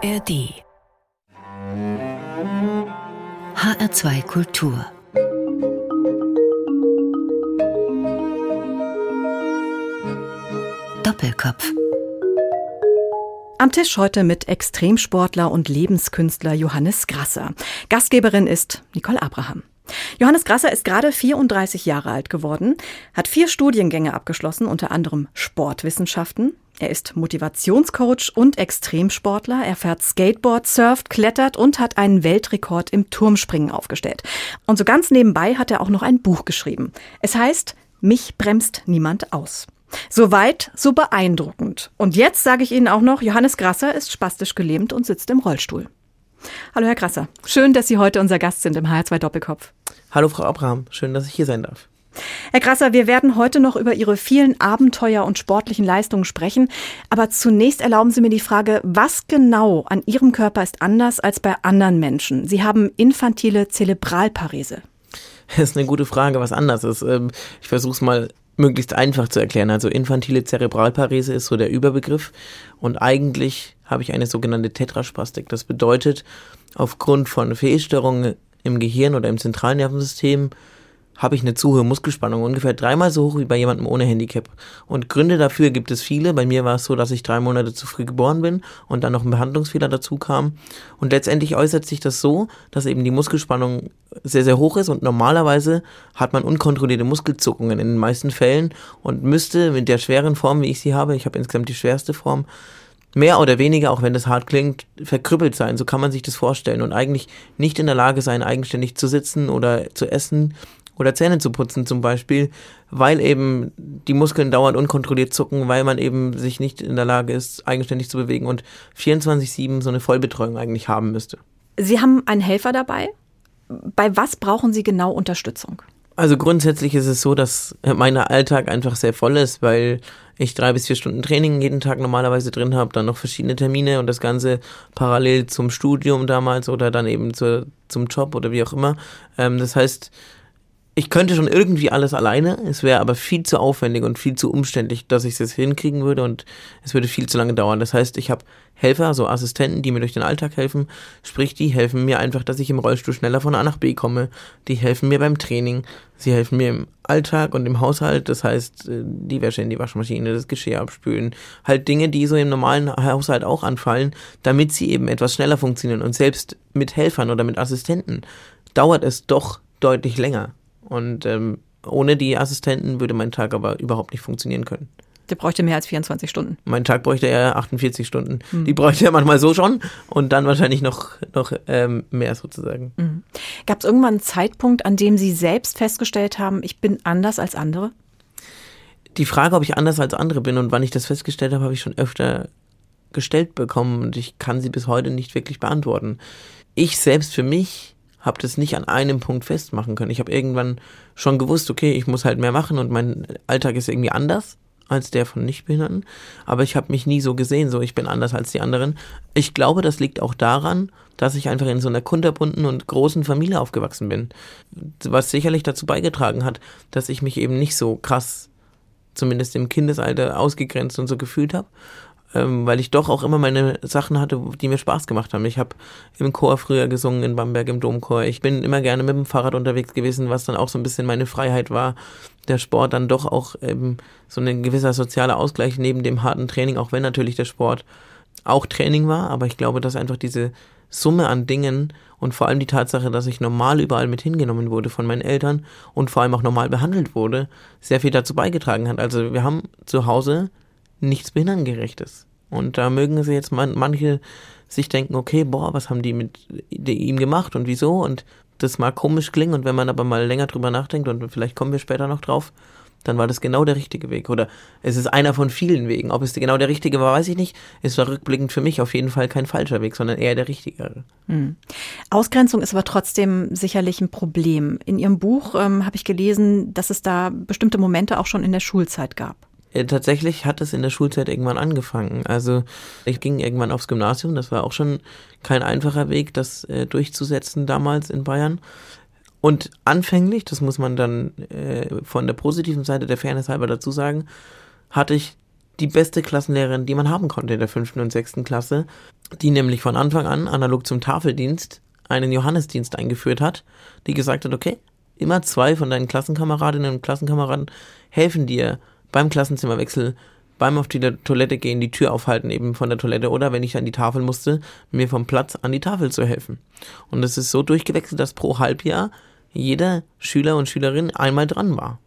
ARD HR2 Kultur Doppelkopf am Tisch heute mit Extremsportler und Lebenskünstler Johannes Grasser. Gastgeberin ist Nicole Abraham. Johannes Grasser ist gerade 34 Jahre alt geworden, hat vier Studiengänge abgeschlossen, unter anderem Sportwissenschaften. Er ist Motivationscoach und Extremsportler. Er fährt Skateboard, surft, klettert und hat einen Weltrekord im Turmspringen aufgestellt. Und so ganz nebenbei hat er auch noch ein Buch geschrieben. Es heißt Mich bremst niemand aus. Soweit, so beeindruckend. Und jetzt sage ich Ihnen auch noch, Johannes Grasser ist spastisch gelähmt und sitzt im Rollstuhl. Hallo Herr Grasser, schön, dass Sie heute unser Gast sind im HR2 Doppelkopf. Hallo Frau Abraham, schön, dass ich hier sein darf. Herr Grasser, wir werden heute noch über Ihre vielen Abenteuer und sportlichen Leistungen sprechen. Aber zunächst erlauben Sie mir die Frage, was genau an Ihrem Körper ist anders als bei anderen Menschen? Sie haben infantile Zerebralparese. Das ist eine gute Frage, was anders ist. Ähm, ich versuche es mal möglichst einfach zu erklären. Also infantile Zerebralparese ist so der Überbegriff und eigentlich habe ich eine sogenannte Tetraspastik. Das bedeutet, aufgrund von Fehlstörungen im Gehirn oder im Zentralnervensystem habe ich eine zu hohe Muskelspannung, ungefähr dreimal so hoch wie bei jemandem ohne Handicap. Und Gründe dafür gibt es viele. Bei mir war es so, dass ich drei Monate zu früh geboren bin und dann noch ein Behandlungsfehler dazu kam. Und letztendlich äußert sich das so, dass eben die Muskelspannung sehr, sehr hoch ist und normalerweise hat man unkontrollierte Muskelzuckungen in den meisten Fällen und müsste mit der schweren Form, wie ich sie habe, ich habe insgesamt die schwerste Form, mehr oder weniger, auch wenn das hart klingt, verkrüppelt sein. So kann man sich das vorstellen und eigentlich nicht in der Lage sein, eigenständig zu sitzen oder zu essen oder Zähne zu putzen zum Beispiel, weil eben die Muskeln dauernd unkontrolliert zucken, weil man eben sich nicht in der Lage ist, eigenständig zu bewegen und 24-7 so eine Vollbetreuung eigentlich haben müsste. Sie haben einen Helfer dabei? Bei was brauchen Sie genau Unterstützung? Also grundsätzlich ist es so, dass mein Alltag einfach sehr voll ist, weil ich drei bis vier Stunden Training jeden Tag normalerweise drin habe, dann noch verschiedene Termine und das Ganze parallel zum Studium damals oder dann eben zur, zum Job oder wie auch immer. Ähm, das heißt, ich könnte schon irgendwie alles alleine, es wäre aber viel zu aufwendig und viel zu umständlich, dass ich es hinkriegen würde und es würde viel zu lange dauern. Das heißt, ich habe Helfer, also Assistenten, die mir durch den Alltag helfen, sprich, die helfen mir einfach, dass ich im Rollstuhl schneller von A nach B komme, die helfen mir beim Training, sie helfen mir im Alltag und im Haushalt, das heißt, äh, die Wäsche in die Waschmaschine, das Geschirr abspülen, halt Dinge, die so im normalen Haushalt auch anfallen, damit sie eben etwas schneller funktionieren. Und selbst mit Helfern oder mit Assistenten dauert es doch deutlich länger. Und ähm, ohne die Assistenten würde mein Tag aber überhaupt nicht funktionieren können. Der bräuchte mehr als 24 Stunden. Mein Tag bräuchte eher 48 Stunden. Mhm. Die bräuchte er manchmal so schon und dann wahrscheinlich noch, noch ähm, mehr sozusagen. Mhm. Gab es irgendwann einen Zeitpunkt, an dem Sie selbst festgestellt haben, ich bin anders als andere? Die Frage, ob ich anders als andere bin und wann ich das festgestellt habe, habe ich schon öfter gestellt bekommen und ich kann sie bis heute nicht wirklich beantworten. Ich selbst für mich habe das nicht an einem Punkt festmachen können. Ich habe irgendwann schon gewusst, okay, ich muss halt mehr machen und mein Alltag ist irgendwie anders als der von Nichtbehinderten. Aber ich habe mich nie so gesehen, so ich bin anders als die anderen. Ich glaube, das liegt auch daran, dass ich einfach in so einer kunterbunten und großen Familie aufgewachsen bin. Was sicherlich dazu beigetragen hat, dass ich mich eben nicht so krass, zumindest im Kindesalter, ausgegrenzt und so gefühlt habe ähm, weil ich doch auch immer meine Sachen hatte, die mir Spaß gemacht haben. Ich habe im Chor früher gesungen in Bamberg im Domchor. Ich bin immer gerne mit dem Fahrrad unterwegs gewesen, was dann auch so ein bisschen meine Freiheit war. Der Sport dann doch auch ähm, so ein gewisser sozialer Ausgleich neben dem harten Training, auch wenn natürlich der Sport auch Training war, aber ich glaube, dass einfach diese Summe an Dingen und vor allem die Tatsache, dass ich normal überall mit hingenommen wurde von meinen Eltern und vor allem auch normal behandelt wurde, sehr viel dazu beigetragen hat. Also wir haben zu Hause nichts Behindertengerechtes. Und da mögen sie jetzt man, manche sich denken, okay, boah, was haben die mit ihm gemacht und wieso? Und das mag komisch klingen und wenn man aber mal länger drüber nachdenkt und vielleicht kommen wir später noch drauf, dann war das genau der richtige Weg. Oder es ist einer von vielen Wegen. Ob es genau der richtige war, weiß ich nicht. Es war rückblickend für mich auf jeden Fall kein falscher Weg, sondern eher der richtige. Mhm. Ausgrenzung ist aber trotzdem sicherlich ein Problem. In Ihrem Buch ähm, habe ich gelesen, dass es da bestimmte Momente auch schon in der Schulzeit gab. Äh, tatsächlich hat es in der Schulzeit irgendwann angefangen. Also ich ging irgendwann aufs Gymnasium, das war auch schon kein einfacher Weg, das äh, durchzusetzen damals in Bayern. Und anfänglich, das muss man dann äh, von der positiven Seite der Fairness halber dazu sagen, hatte ich die beste Klassenlehrerin, die man haben konnte in der fünften und sechsten Klasse, die nämlich von Anfang an analog zum Tafeldienst einen Johannesdienst eingeführt hat, die gesagt hat, okay, immer zwei von deinen Klassenkameradinnen und Klassenkameraden helfen dir beim Klassenzimmerwechsel, beim auf die Toilette gehen, die Tür aufhalten eben von der Toilette oder wenn ich an die Tafel musste, mir vom Platz an die Tafel zu helfen. Und es ist so durchgewechselt, dass pro Halbjahr jeder Schüler und Schülerin einmal dran war.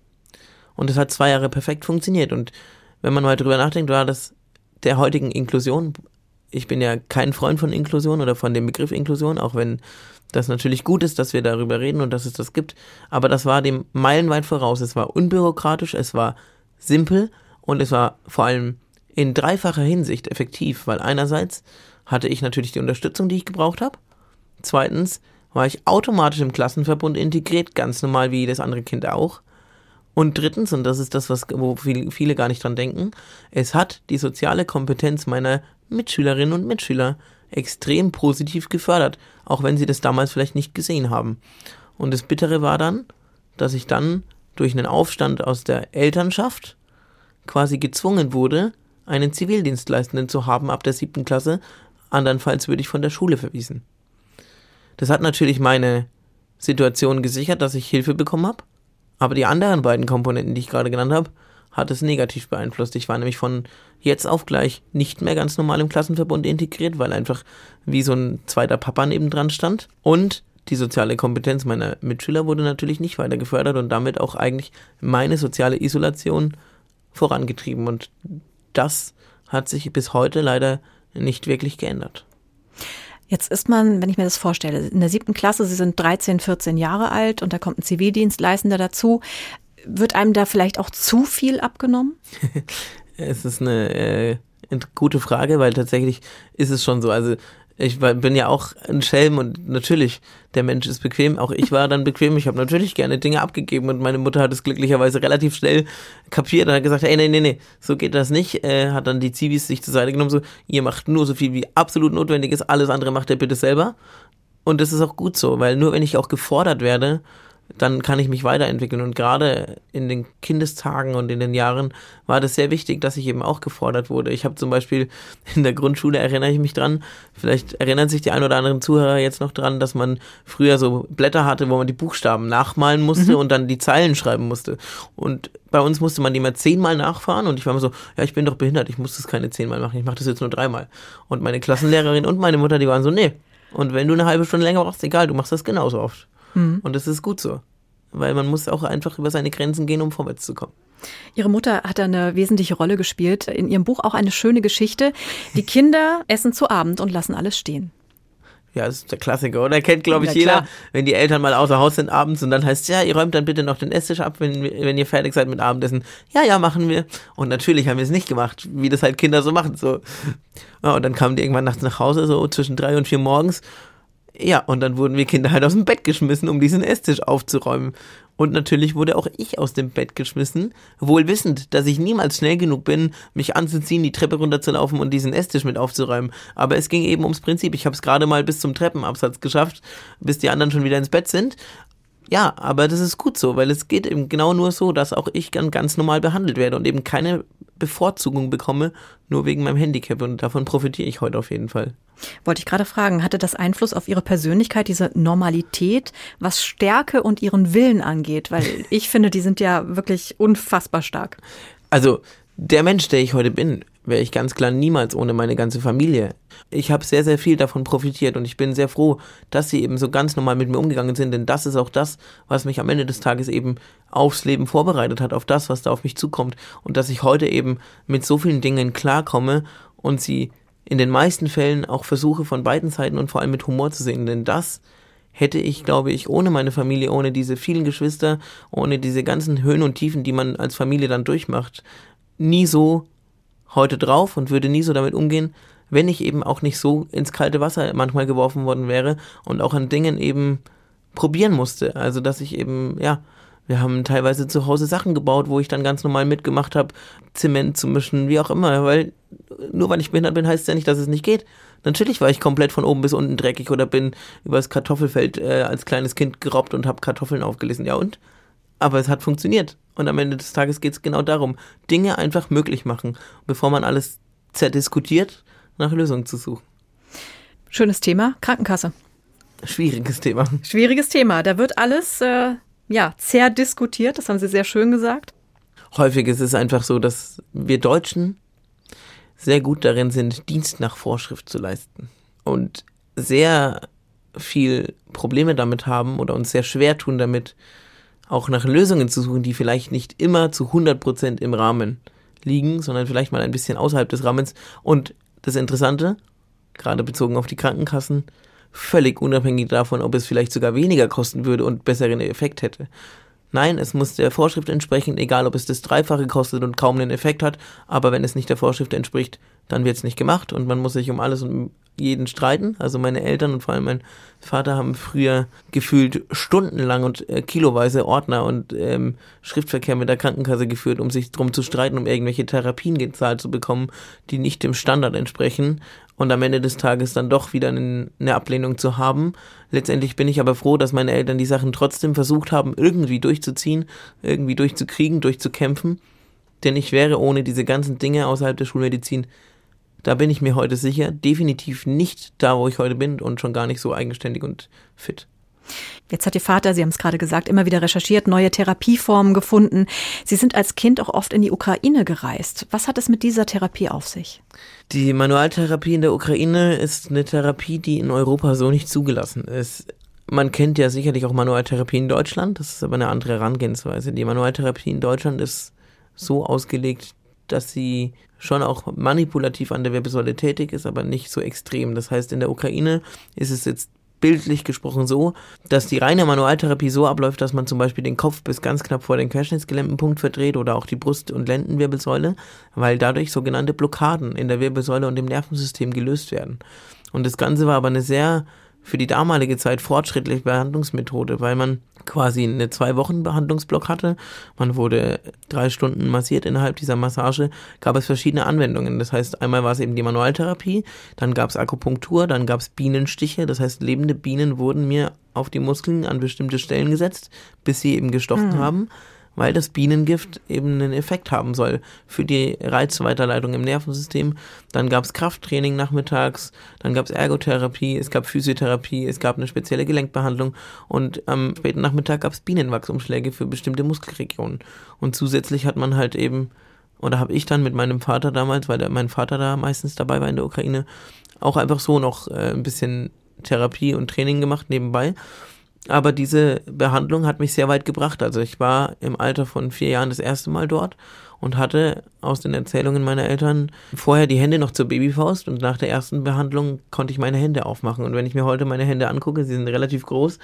Und es hat zwei Jahre perfekt funktioniert. Und wenn man mal drüber nachdenkt, war das der heutigen Inklusion. Ich bin ja kein Freund von Inklusion oder von dem Begriff Inklusion, auch wenn das natürlich gut ist, dass wir darüber reden und dass es das gibt. Aber das war dem meilenweit voraus. Es war unbürokratisch, es war simpel und es war vor allem in dreifacher Hinsicht effektiv, weil einerseits hatte ich natürlich die Unterstützung, die ich gebraucht habe. Zweitens war ich automatisch im Klassenverbund integriert, ganz normal wie jedes andere Kind auch. Und drittens, und das ist das, was, wo viele gar nicht dran denken, es hat die soziale Kompetenz meiner Mitschülerinnen und Mitschüler extrem positiv gefördert, auch wenn sie das damals vielleicht nicht gesehen haben. Und das Bittere war dann, dass ich dann durch einen Aufstand aus der Elternschaft quasi gezwungen wurde, einen Zivildienstleistenden zu haben ab der siebten Klasse, andernfalls würde ich von der Schule verwiesen. Das hat natürlich meine Situation gesichert, dass ich Hilfe bekommen habe, aber die anderen beiden Komponenten, die ich gerade genannt habe, hat es negativ beeinflusst. Ich war nämlich von jetzt auf gleich nicht mehr ganz normal im Klassenverbund integriert, weil einfach wie so ein zweiter Papa nebendran stand. Und die soziale Kompetenz meiner Mitschüler wurde natürlich nicht weiter gefördert und damit auch eigentlich meine soziale Isolation vorangetrieben. Und das hat sich bis heute leider nicht wirklich geändert. Jetzt ist man, wenn ich mir das vorstelle, in der siebten Klasse, Sie sind 13, 14 Jahre alt und da kommt ein Zivildienstleistender dazu. Wird einem da vielleicht auch zu viel abgenommen? es ist eine äh, gute Frage, weil tatsächlich ist es schon so. Also ich bin ja auch ein Schelm und natürlich, der Mensch ist bequem. Auch ich war dann bequem. Ich habe natürlich gerne Dinge abgegeben und meine Mutter hat es glücklicherweise relativ schnell kapiert und hat gesagt, ey, nee, nee, nee, so geht das nicht. Äh, hat dann die Zivis sich zur Seite genommen, so, ihr macht nur so viel wie absolut notwendig ist, alles andere macht ihr bitte selber. Und das ist auch gut so, weil nur wenn ich auch gefordert werde dann kann ich mich weiterentwickeln. Und gerade in den Kindestagen und in den Jahren war das sehr wichtig, dass ich eben auch gefordert wurde. Ich habe zum Beispiel in der Grundschule, erinnere ich mich dran, vielleicht erinnern sich die ein oder anderen Zuhörer jetzt noch dran, dass man früher so Blätter hatte, wo man die Buchstaben nachmalen musste mhm. und dann die Zeilen schreiben musste. Und bei uns musste man die mal zehnmal nachfahren und ich war immer so, ja, ich bin doch behindert, ich muss das keine zehnmal machen, ich mache das jetzt nur dreimal. Und meine Klassenlehrerin und meine Mutter, die waren so, nee. Und wenn du eine halbe Stunde länger brauchst, egal, du machst das genauso oft. Mhm. Und das ist gut so. Weil man muss auch einfach über seine Grenzen gehen, um vorwärts zu kommen. Ihre Mutter hat da eine wesentliche Rolle gespielt. In ihrem Buch auch eine schöne Geschichte. Die Kinder essen zu Abend und lassen alles stehen. Ja, das ist der Klassiker, oder? Kennt, glaube ich, ja, jeder, wenn die Eltern mal außer Haus sind abends und dann heißt es, ja, ihr räumt dann bitte noch den Esstisch ab, wenn, wenn ihr fertig seid mit Abendessen. Ja, ja, machen wir. Und natürlich haben wir es nicht gemacht, wie das halt Kinder so machen. So. Ja, und dann kamen die irgendwann nachts nach Hause, so zwischen drei und vier morgens ja, und dann wurden wir Kinder halt aus dem Bett geschmissen, um diesen Esstisch aufzuräumen. Und natürlich wurde auch ich aus dem Bett geschmissen, wohl wissend, dass ich niemals schnell genug bin, mich anzuziehen, die Treppe runterzulaufen und diesen Esstisch mit aufzuräumen. Aber es ging eben ums Prinzip. Ich habe es gerade mal bis zum Treppenabsatz geschafft, bis die anderen schon wieder ins Bett sind. Ja, aber das ist gut so, weil es geht eben genau nur so, dass auch ich dann ganz normal behandelt werde und eben keine Bevorzugung bekomme, nur wegen meinem Handicap. Und davon profitiere ich heute auf jeden Fall. Wollte ich gerade fragen, hatte das Einfluss auf Ihre Persönlichkeit, diese Normalität, was Stärke und Ihren Willen angeht? Weil ich finde, die sind ja wirklich unfassbar stark. Also der Mensch, der ich heute bin, wäre ich ganz klar niemals ohne meine ganze Familie. Ich habe sehr, sehr viel davon profitiert und ich bin sehr froh, dass sie eben so ganz normal mit mir umgegangen sind, denn das ist auch das, was mich am Ende des Tages eben aufs Leben vorbereitet hat, auf das, was da auf mich zukommt und dass ich heute eben mit so vielen Dingen klarkomme und sie in den meisten Fällen auch versuche von beiden Seiten und vor allem mit Humor zu sehen, denn das hätte ich, glaube ich, ohne meine Familie, ohne diese vielen Geschwister, ohne diese ganzen Höhen und Tiefen, die man als Familie dann durchmacht, nie so heute drauf und würde nie so damit umgehen, wenn ich eben auch nicht so ins kalte Wasser manchmal geworfen worden wäre und auch an Dingen eben probieren musste. Also dass ich eben, ja, wir haben teilweise zu Hause Sachen gebaut, wo ich dann ganz normal mitgemacht habe, Zement zu mischen, wie auch immer, weil nur weil ich behindert bin, heißt es ja nicht, dass es nicht geht. Natürlich war ich komplett von oben bis unten dreckig oder bin übers Kartoffelfeld äh, als kleines Kind gerobbt und habe Kartoffeln aufgelesen. Ja und? Aber es hat funktioniert. Und am Ende des Tages geht es genau darum, Dinge einfach möglich machen, bevor man alles zerdiskutiert, nach Lösungen zu suchen. Schönes Thema, Krankenkasse. Schwieriges Thema. Schwieriges Thema. Da wird alles äh, ja, zerdiskutiert, das haben Sie sehr schön gesagt. Häufig ist es einfach so, dass wir Deutschen sehr gut darin sind, Dienst nach Vorschrift zu leisten. Und sehr viel Probleme damit haben oder uns sehr schwer tun damit, auch nach Lösungen zu suchen, die vielleicht nicht immer zu 100 Prozent im Rahmen liegen, sondern vielleicht mal ein bisschen außerhalb des Rahmens. Und das Interessante, gerade bezogen auf die Krankenkassen, völlig unabhängig davon, ob es vielleicht sogar weniger kosten würde und besseren Effekt hätte. Nein, es muss der Vorschrift entsprechen, egal ob es das Dreifache kostet und kaum einen Effekt hat, aber wenn es nicht der Vorschrift entspricht, dann wird es nicht gemacht und man muss sich um alles und jeden streiten. Also meine Eltern und vor allem mein Vater haben früher gefühlt stundenlang und äh, kiloweise Ordner und ähm, Schriftverkehr mit der Krankenkasse geführt, um sich drum zu streiten, um irgendwelche Therapien gezahlt zu bekommen, die nicht dem Standard entsprechen und am Ende des Tages dann doch wieder eine Ablehnung zu haben. Letztendlich bin ich aber froh, dass meine Eltern die Sachen trotzdem versucht haben, irgendwie durchzuziehen, irgendwie durchzukriegen, durchzukämpfen. Denn ich wäre ohne diese ganzen Dinge außerhalb der Schulmedizin da bin ich mir heute sicher, definitiv nicht da, wo ich heute bin und schon gar nicht so eigenständig und fit. Jetzt hat Ihr Vater, Sie haben es gerade gesagt, immer wieder recherchiert, neue Therapieformen gefunden. Sie sind als Kind auch oft in die Ukraine gereist. Was hat es mit dieser Therapie auf sich? Die Manualtherapie in der Ukraine ist eine Therapie, die in Europa so nicht zugelassen ist. Man kennt ja sicherlich auch Manualtherapie in Deutschland, das ist aber eine andere Herangehensweise. Die Manualtherapie in Deutschland ist so ausgelegt, dass sie schon auch manipulativ an der Wirbelsäule tätig ist, aber nicht so extrem. Das heißt, in der Ukraine ist es jetzt bildlich gesprochen so, dass die reine Manualtherapie so abläuft, dass man zum Beispiel den Kopf bis ganz knapp vor den Querschnittsgelähmtenpunkt verdreht oder auch die Brust- und Lendenwirbelsäule, weil dadurch sogenannte Blockaden in der Wirbelsäule und im Nervensystem gelöst werden. Und das Ganze war aber eine sehr für die damalige Zeit fortschrittliche Behandlungsmethode, weil man quasi eine zwei Wochen Behandlungsblock hatte. Man wurde drei Stunden massiert innerhalb dieser Massage, gab es verschiedene Anwendungen. Das heißt, einmal war es eben die Manualtherapie, dann gab es Akupunktur, dann gab es Bienenstiche. Das heißt, lebende Bienen wurden mir auf die Muskeln an bestimmte Stellen gesetzt, bis sie eben gestochen mhm. haben weil das Bienengift eben einen Effekt haben soll für die Reizweiterleitung im Nervensystem. Dann gab es Krafttraining nachmittags, dann gab es Ergotherapie, es gab Physiotherapie, es gab eine spezielle Gelenkbehandlung und am späten Nachmittag gab es Bienenwachsumschläge für bestimmte Muskelregionen. Und zusätzlich hat man halt eben, oder habe ich dann mit meinem Vater damals, weil der, mein Vater da meistens dabei war in der Ukraine, auch einfach so noch äh, ein bisschen Therapie und Training gemacht nebenbei. Aber diese Behandlung hat mich sehr weit gebracht. Also ich war im Alter von vier Jahren das erste Mal dort und hatte aus den Erzählungen meiner Eltern vorher die Hände noch zur Babyfaust und nach der ersten Behandlung konnte ich meine Hände aufmachen. Und wenn ich mir heute meine Hände angucke, sie sind relativ groß,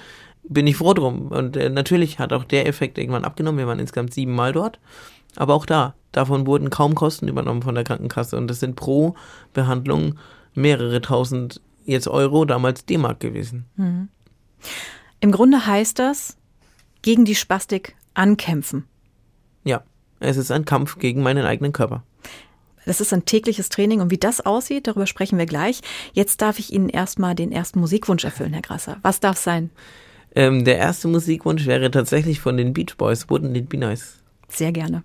bin ich froh drum. Und äh, natürlich hat auch der Effekt irgendwann abgenommen. Wir waren insgesamt sieben Mal dort. Aber auch da, davon wurden kaum Kosten übernommen von der Krankenkasse. Und das sind pro Behandlung mehrere tausend jetzt Euro, damals D-Mark gewesen. Mhm. Im Grunde heißt das, gegen die Spastik ankämpfen. Ja, es ist ein Kampf gegen meinen eigenen Körper. Das ist ein tägliches Training und wie das aussieht, darüber sprechen wir gleich. Jetzt darf ich Ihnen erstmal den ersten Musikwunsch erfüllen, Herr Grasser. Was darf sein? Ähm, der erste Musikwunsch wäre tatsächlich von den Beach Boys, Wouldn't It Be Nice? Sehr gerne.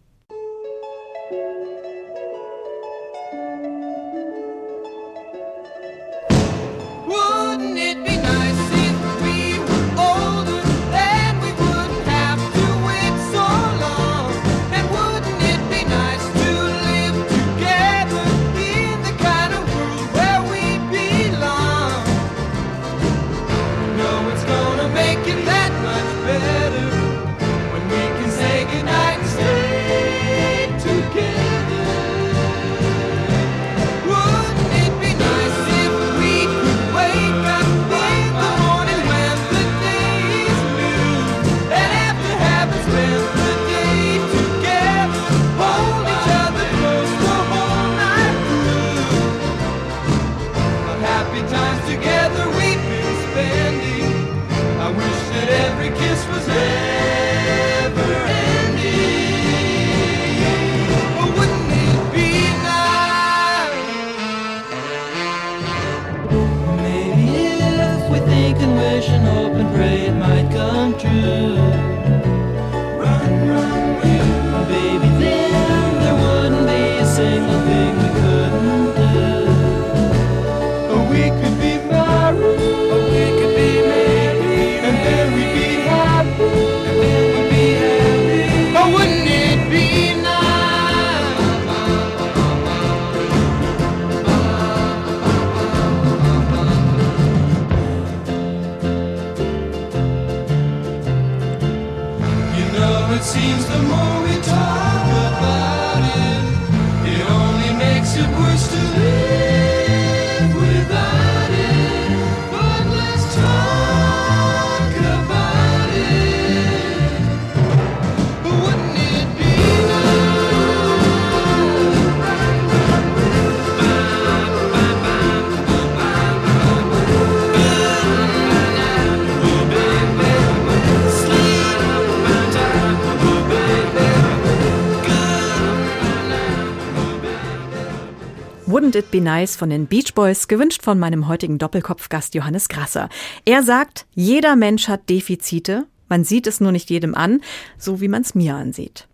Wouldn't It Be Nice von den Beach Boys, gewünscht von meinem heutigen Doppelkopfgast Johannes Grasser. Er sagt, jeder Mensch hat Defizite, man sieht es nur nicht jedem an, so wie man es mir ansieht.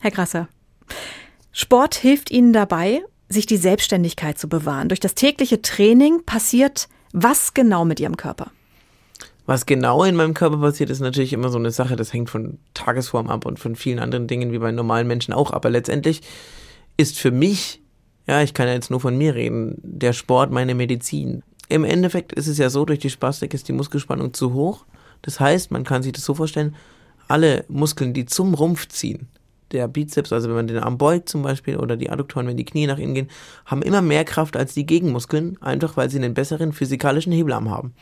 Herr Grasser, Sport hilft Ihnen dabei, sich die Selbstständigkeit zu bewahren. Durch das tägliche Training passiert was genau mit Ihrem Körper? Was genau in meinem Körper passiert, ist natürlich immer so eine Sache, das hängt von Tagesform ab und von vielen anderen Dingen wie bei normalen Menschen auch. Aber letztendlich ist für mich ja, ich kann ja jetzt nur von mir reden, der Sport meine Medizin. Im Endeffekt ist es ja so, durch die Spastik ist die Muskelspannung zu hoch. Das heißt, man kann sich das so vorstellen, alle Muskeln, die zum Rumpf ziehen, der Bizeps, also wenn man den Arm beugt zum Beispiel oder die Adduktoren, wenn die Knie nach innen gehen, haben immer mehr Kraft als die Gegenmuskeln, einfach weil sie einen besseren physikalischen Hebelarm haben.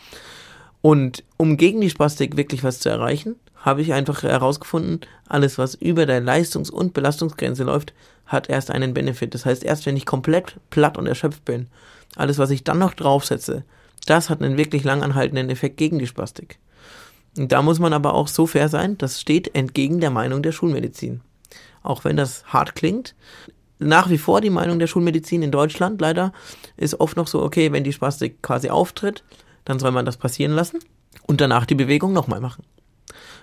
Und um gegen die Spastik wirklich was zu erreichen, habe ich einfach herausgefunden, alles was über der Leistungs- und Belastungsgrenze läuft, hat erst einen Benefit. Das heißt, erst wenn ich komplett platt und erschöpft bin, alles was ich dann noch draufsetze, das hat einen wirklich langanhaltenden Effekt gegen die Spastik. Und da muss man aber auch so fair sein, das steht entgegen der Meinung der Schulmedizin. Auch wenn das hart klingt, nach wie vor die Meinung der Schulmedizin in Deutschland leider ist oft noch so, okay, wenn die Spastik quasi auftritt, dann soll man das passieren lassen und danach die Bewegung nochmal machen.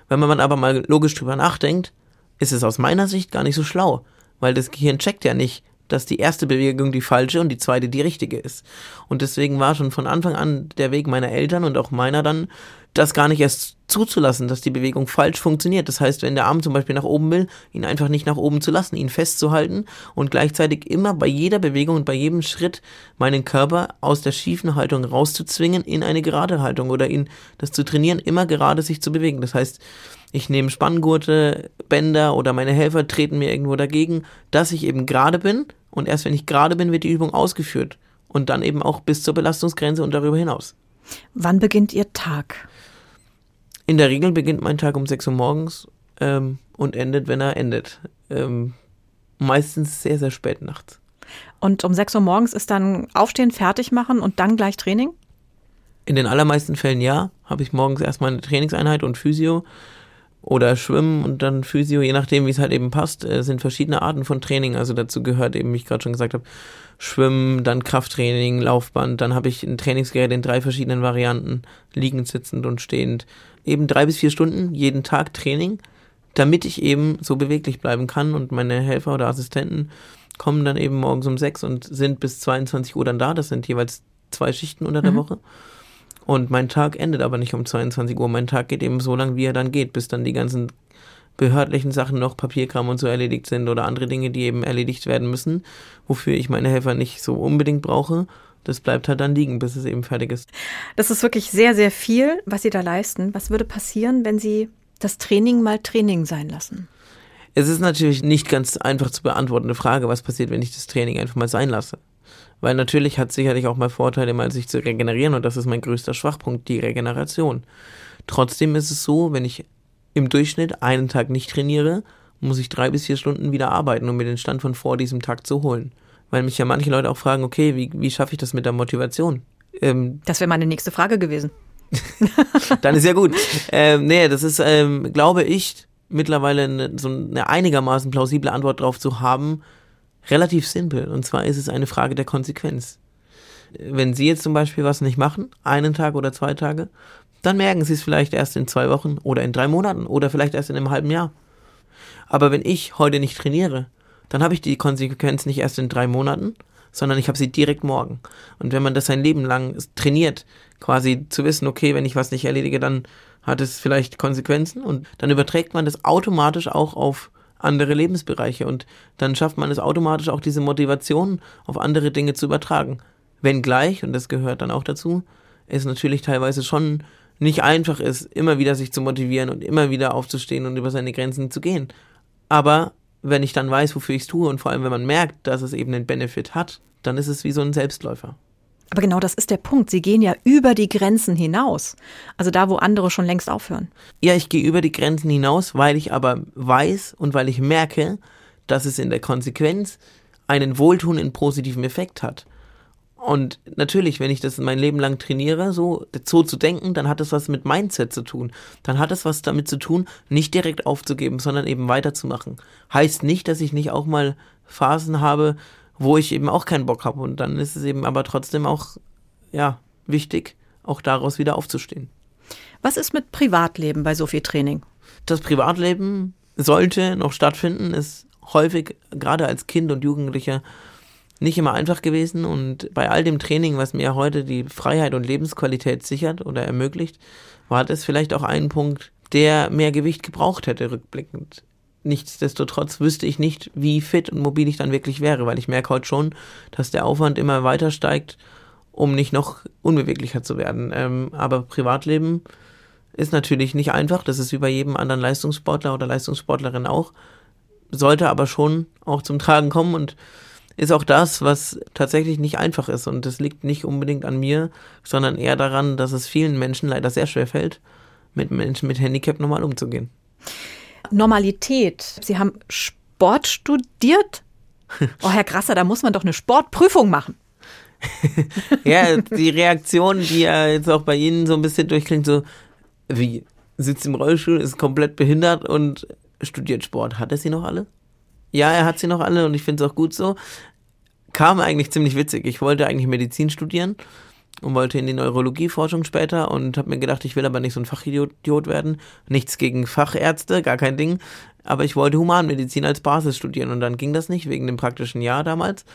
Wenn man aber mal logisch drüber nachdenkt, ist es aus meiner Sicht gar nicht so schlau, weil das Gehirn checkt ja nicht, dass die erste Bewegung die falsche und die zweite die richtige ist. Und deswegen war schon von Anfang an der Weg meiner Eltern und auch meiner dann, das gar nicht erst zuzulassen, dass die Bewegung falsch funktioniert. Das heißt, wenn der Arm zum Beispiel nach oben will, ihn einfach nicht nach oben zu lassen, ihn festzuhalten und gleichzeitig immer bei jeder Bewegung und bei jedem Schritt meinen Körper aus der schiefen Haltung rauszuzwingen in eine gerade Haltung oder ihn das zu trainieren, immer gerade sich zu bewegen. Das heißt, ich nehme Spanngurte, Bänder oder meine Helfer treten mir irgendwo dagegen, dass ich eben gerade bin und erst wenn ich gerade bin, wird die Übung ausgeführt und dann eben auch bis zur Belastungsgrenze und darüber hinaus. Wann beginnt Ihr Tag? In der Regel beginnt mein Tag um 6 Uhr morgens ähm, und endet, wenn er endet. Ähm, meistens sehr, sehr spät nachts. Und um 6 Uhr morgens ist dann Aufstehen, fertig machen und dann gleich Training? In den allermeisten Fällen ja. Habe ich morgens erstmal eine Trainingseinheit und Physio oder Schwimmen und dann Physio, je nachdem, wie es halt eben passt, äh, sind verschiedene Arten von Training. Also dazu gehört eben, wie ich gerade schon gesagt habe, Schwimmen, dann Krafttraining, Laufband, dann habe ich ein Trainingsgerät in drei verschiedenen Varianten, liegend, sitzend und stehend. Eben drei bis vier Stunden jeden Tag Training, damit ich eben so beweglich bleiben kann und meine Helfer oder Assistenten kommen dann eben morgens um sechs und sind bis 22 Uhr dann da. Das sind jeweils zwei Schichten unter der mhm. Woche. Und mein Tag endet aber nicht um 22 Uhr. Mein Tag geht eben so lang, wie er dann geht, bis dann die ganzen behördlichen Sachen noch Papierkram und so erledigt sind oder andere Dinge, die eben erledigt werden müssen, wofür ich meine Helfer nicht so unbedingt brauche. Das bleibt halt dann liegen, bis es eben fertig ist. Das ist wirklich sehr, sehr viel, was Sie da leisten. Was würde passieren, wenn Sie das Training mal Training sein lassen? Es ist natürlich nicht ganz einfach zu beantwortende Frage, was passiert, wenn ich das Training einfach mal sein lasse. Weil natürlich hat es sicherlich auch mal Vorteile, mal sich zu regenerieren und das ist mein größter Schwachpunkt, die Regeneration. Trotzdem ist es so, wenn ich im Durchschnitt einen Tag nicht trainiere, muss ich drei bis vier Stunden wieder arbeiten, um mir den Stand von vor diesem Tag zu holen. Weil mich ja manche Leute auch fragen, okay, wie, wie schaffe ich das mit der Motivation? Ähm, das wäre meine nächste Frage gewesen. dann ist ja gut. Ähm, nee, das ist, ähm, glaube ich, mittlerweile eine, so eine einigermaßen plausible Antwort darauf zu haben, relativ simpel. Und zwar ist es eine Frage der Konsequenz. Wenn Sie jetzt zum Beispiel was nicht machen, einen Tag oder zwei Tage, dann merken Sie es vielleicht erst in zwei Wochen oder in drei Monaten oder vielleicht erst in einem halben Jahr. Aber wenn ich heute nicht trainiere, dann habe ich die Konsequenz nicht erst in drei Monaten, sondern ich habe sie direkt morgen. Und wenn man das sein Leben lang trainiert, quasi zu wissen, okay, wenn ich was nicht erledige, dann hat es vielleicht Konsequenzen und dann überträgt man das automatisch auch auf andere Lebensbereiche und dann schafft man es automatisch auch diese Motivation auf andere Dinge zu übertragen. Wenngleich, und das gehört dann auch dazu, es natürlich teilweise schon nicht einfach ist, immer wieder sich zu motivieren und immer wieder aufzustehen und über seine Grenzen zu gehen. Aber wenn ich dann weiß, wofür ich es tue und vor allem, wenn man merkt, dass es eben einen Benefit hat, dann ist es wie so ein Selbstläufer. Aber genau das ist der Punkt. Sie gehen ja über die Grenzen hinaus. Also da, wo andere schon längst aufhören. Ja, ich gehe über die Grenzen hinaus, weil ich aber weiß und weil ich merke, dass es in der Konsequenz einen wohltuenden positiven Effekt hat. Und natürlich, wenn ich das mein Leben lang trainiere, so, so zu denken, dann hat es was mit Mindset zu tun. Dann hat es was damit zu tun, nicht direkt aufzugeben, sondern eben weiterzumachen. Heißt nicht, dass ich nicht auch mal Phasen habe, wo ich eben auch keinen Bock habe. Und dann ist es eben aber trotzdem auch, ja, wichtig, auch daraus wieder aufzustehen. Was ist mit Privatleben bei so viel Training? Das Privatleben sollte noch stattfinden, ist häufig, gerade als Kind und Jugendlicher, nicht immer einfach gewesen. Und bei all dem Training, was mir heute die Freiheit und Lebensqualität sichert oder ermöglicht, war das vielleicht auch ein Punkt, der mehr Gewicht gebraucht hätte, rückblickend nichtsdestotrotz wüsste ich nicht, wie fit und mobil ich dann wirklich wäre, weil ich merke heute schon, dass der Aufwand immer weiter steigt, um nicht noch unbeweglicher zu werden. Ähm, aber Privatleben ist natürlich nicht einfach, das ist wie bei jedem anderen Leistungssportler oder Leistungssportlerin auch, sollte aber schon auch zum Tragen kommen und ist auch das, was tatsächlich nicht einfach ist. Und das liegt nicht unbedingt an mir, sondern eher daran, dass es vielen Menschen leider sehr schwer fällt, mit Menschen mit Handicap normal umzugehen. Normalität. Sie haben Sport studiert? Oh, Herr Grasser, da muss man doch eine Sportprüfung machen. ja, die Reaktion, die ja jetzt auch bei Ihnen so ein bisschen durchklingt, so wie sitzt im Rollstuhl, ist komplett behindert und studiert Sport. Hat er sie noch alle? Ja, er hat sie noch alle und ich finde es auch gut so. Kam eigentlich ziemlich witzig. Ich wollte eigentlich Medizin studieren und wollte in die Neurologieforschung später und habe mir gedacht, ich will aber nicht so ein Fachidiot werden. Nichts gegen Fachärzte, gar kein Ding. Aber ich wollte Humanmedizin als Basis studieren und dann ging das nicht wegen dem praktischen Jahr damals.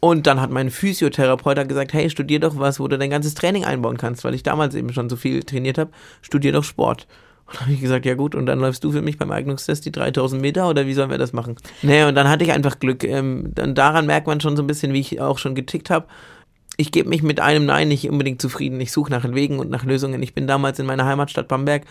Und dann hat mein Physiotherapeut gesagt, hey, studier doch was, wo du dein ganzes Training einbauen kannst, weil ich damals eben schon so viel trainiert habe. Studier doch Sport. Und habe ich gesagt, ja gut, und dann läufst du für mich beim Eignungstest die 3000 Meter oder wie sollen wir das machen? Naja, und dann hatte ich einfach Glück. Ähm, dann daran merkt man schon so ein bisschen, wie ich auch schon getickt habe ich gebe mich mit einem Nein nicht unbedingt zufrieden. Ich suche nach Wegen und nach Lösungen. Ich bin damals in meiner Heimatstadt Bamberg.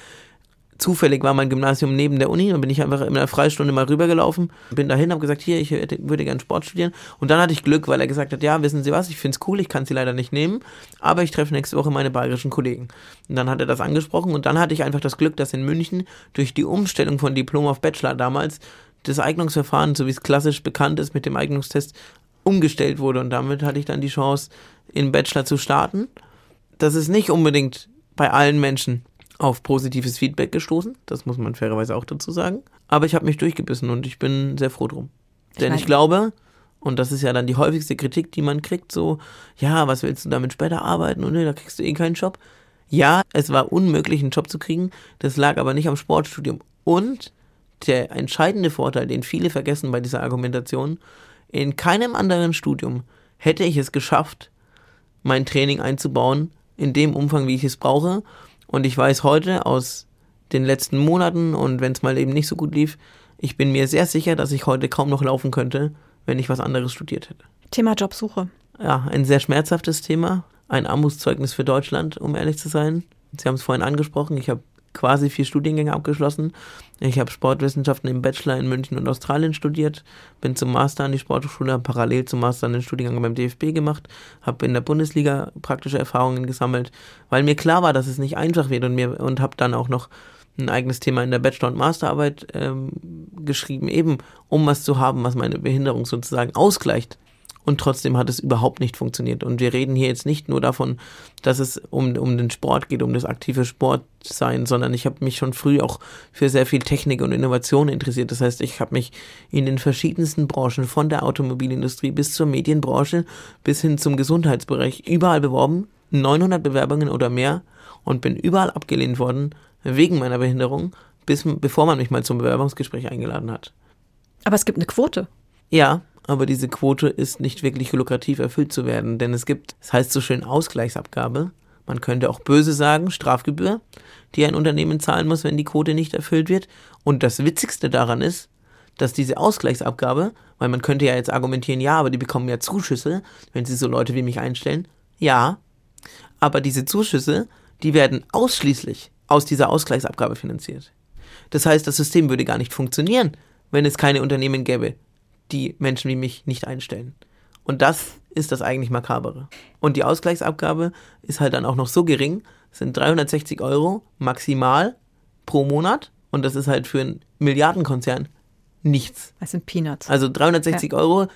Zufällig war mein Gymnasium neben der Uni und bin ich einfach in einer Freistunde mal rübergelaufen, bin dahin, habe gesagt, hier, ich würde gerne Sport studieren. Und dann hatte ich Glück, weil er gesagt hat, ja, wissen Sie was, ich finde es cool, ich kann Sie leider nicht nehmen, aber ich treffe nächste Woche meine bayerischen Kollegen. Und dann hat er das angesprochen und dann hatte ich einfach das Glück, dass in München durch die Umstellung von Diplom auf Bachelor damals das Eignungsverfahren, so wie es klassisch bekannt ist mit dem Eignungstest, umgestellt wurde und damit hatte ich dann die Chance, in Bachelor zu starten. Das ist nicht unbedingt bei allen Menschen auf positives Feedback gestoßen, das muss man fairerweise auch dazu sagen. Aber ich habe mich durchgebissen und ich bin sehr froh drum. Denn ich glaube, und das ist ja dann die häufigste Kritik, die man kriegt, so, ja, was willst du damit später arbeiten und ne, da kriegst du eh keinen Job. Ja, es war unmöglich, einen Job zu kriegen, das lag aber nicht am Sportstudium. Und der entscheidende Vorteil, den viele vergessen bei dieser Argumentation, in keinem anderen Studium hätte ich es geschafft, mein Training einzubauen in dem Umfang, wie ich es brauche. Und ich weiß heute aus den letzten Monaten und wenn es mal eben nicht so gut lief, ich bin mir sehr sicher, dass ich heute kaum noch laufen könnte, wenn ich was anderes studiert hätte. Thema Jobsuche. Ja, ein sehr schmerzhaftes Thema. Ein Armutszeugnis für Deutschland, um ehrlich zu sein. Sie haben es vorhin angesprochen. Ich habe quasi vier Studiengänge abgeschlossen. Ich habe Sportwissenschaften im Bachelor in München und Australien studiert, bin zum Master an die Sporthochschule, habe parallel zum Master einen Studiengang beim DFB gemacht, habe in der Bundesliga praktische Erfahrungen gesammelt, weil mir klar war, dass es nicht einfach wird und mir und habe dann auch noch ein eigenes Thema in der Bachelor- und Masterarbeit ähm, geschrieben, eben um was zu haben, was meine Behinderung sozusagen ausgleicht und trotzdem hat es überhaupt nicht funktioniert. Und wir reden hier jetzt nicht nur davon, dass es um, um den Sport geht, um das aktive Sportsein, sondern ich habe mich schon früh auch für sehr viel Technik und Innovation interessiert. Das heißt, ich habe mich in den verschiedensten Branchen, von der Automobilindustrie bis zur Medienbranche bis hin zum Gesundheitsbereich, überall beworben, 900 Bewerbungen oder mehr und bin überall abgelehnt worden wegen meiner Behinderung, bis, bevor man mich mal zum Bewerbungsgespräch eingeladen hat. Aber es gibt eine Quote. Ja, aber diese Quote ist nicht wirklich lukrativ erfüllt zu werden, denn es gibt, es das heißt so schön Ausgleichsabgabe, man könnte auch böse sagen, Strafgebühr, die ein Unternehmen zahlen muss, wenn die Quote nicht erfüllt wird. Und das Witzigste daran ist, dass diese Ausgleichsabgabe, weil man könnte ja jetzt argumentieren, ja, aber die bekommen ja Zuschüsse, wenn sie so Leute wie mich einstellen. Ja, aber diese Zuschüsse, die werden ausschließlich aus dieser Ausgleichsabgabe finanziert. Das heißt, das System würde gar nicht funktionieren, wenn es keine Unternehmen gäbe, die Menschen wie mich nicht einstellen. Und das ist das eigentlich makabere. Und die Ausgleichsabgabe ist halt dann auch noch so gering, sind 360 Euro maximal pro Monat. Und das ist halt für einen Milliardenkonzern nichts. Das sind Peanuts. Also 360 ja. Euro,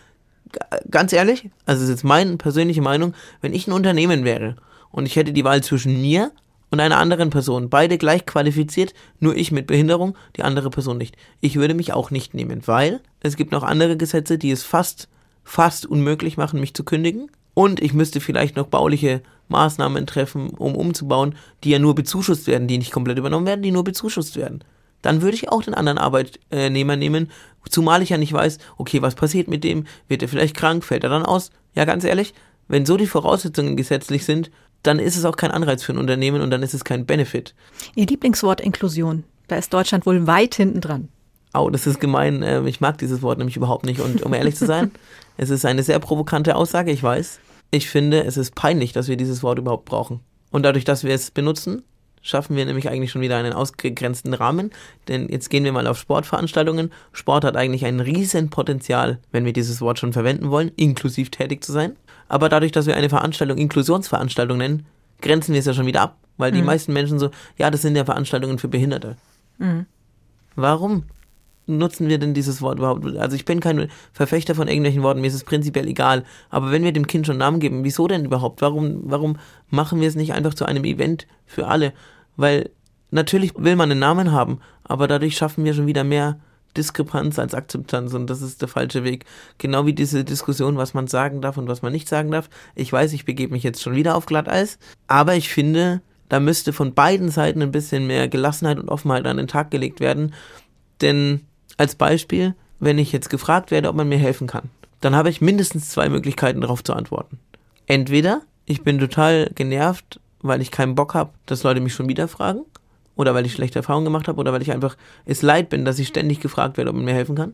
ganz ehrlich, also das ist jetzt meine persönliche Meinung, wenn ich ein Unternehmen wäre und ich hätte die Wahl zwischen mir und einer anderen Person, beide gleich qualifiziert, nur ich mit Behinderung, die andere Person nicht. Ich würde mich auch nicht nehmen, weil es gibt noch andere Gesetze, die es fast, fast unmöglich machen, mich zu kündigen. Und ich müsste vielleicht noch bauliche Maßnahmen treffen, um umzubauen, die ja nur bezuschusst werden, die nicht komplett übernommen werden, die nur bezuschusst werden. Dann würde ich auch den anderen Arbeitnehmer nehmen, zumal ich ja nicht weiß, okay, was passiert mit dem? Wird er vielleicht krank? Fällt er dann aus? Ja, ganz ehrlich, wenn so die Voraussetzungen gesetzlich sind, dann ist es auch kein Anreiz für ein Unternehmen und dann ist es kein Benefit. Ihr Lieblingswort Inklusion. Da ist Deutschland wohl weit hinten dran. Au, oh, das ist gemein. Ähm, ich mag dieses Wort nämlich überhaupt nicht. Und um ehrlich zu sein, es ist eine sehr provokante Aussage, ich weiß. Ich finde, es ist peinlich, dass wir dieses Wort überhaupt brauchen. Und dadurch, dass wir es benutzen, schaffen wir nämlich eigentlich schon wieder einen ausgegrenzten Rahmen. Denn jetzt gehen wir mal auf Sportveranstaltungen. Sport hat eigentlich ein Riesenpotenzial, wenn wir dieses Wort schon verwenden wollen, inklusiv tätig zu sein. Aber dadurch, dass wir eine Veranstaltung Inklusionsveranstaltung nennen, grenzen wir es ja schon wieder ab. Weil mhm. die meisten Menschen so, ja, das sind ja Veranstaltungen für Behinderte. Mhm. Warum nutzen wir denn dieses Wort überhaupt? Also ich bin kein Verfechter von irgendwelchen Worten, mir ist es prinzipiell egal. Aber wenn wir dem Kind schon Namen geben, wieso denn überhaupt? Warum, warum machen wir es nicht einfach zu einem Event für alle? Weil natürlich will man einen Namen haben, aber dadurch schaffen wir schon wieder mehr Diskrepanz als Akzeptanz und das ist der falsche Weg. Genau wie diese Diskussion, was man sagen darf und was man nicht sagen darf. Ich weiß, ich begebe mich jetzt schon wieder auf Glatteis, aber ich finde, da müsste von beiden Seiten ein bisschen mehr Gelassenheit und Offenheit an den Tag gelegt werden. Denn als Beispiel, wenn ich jetzt gefragt werde, ob man mir helfen kann, dann habe ich mindestens zwei Möglichkeiten darauf zu antworten. Entweder ich bin total genervt, weil ich keinen Bock habe, dass Leute mich schon wieder fragen oder weil ich schlechte Erfahrungen gemacht habe oder weil ich einfach es leid bin, dass ich ständig gefragt werde, ob man mir helfen kann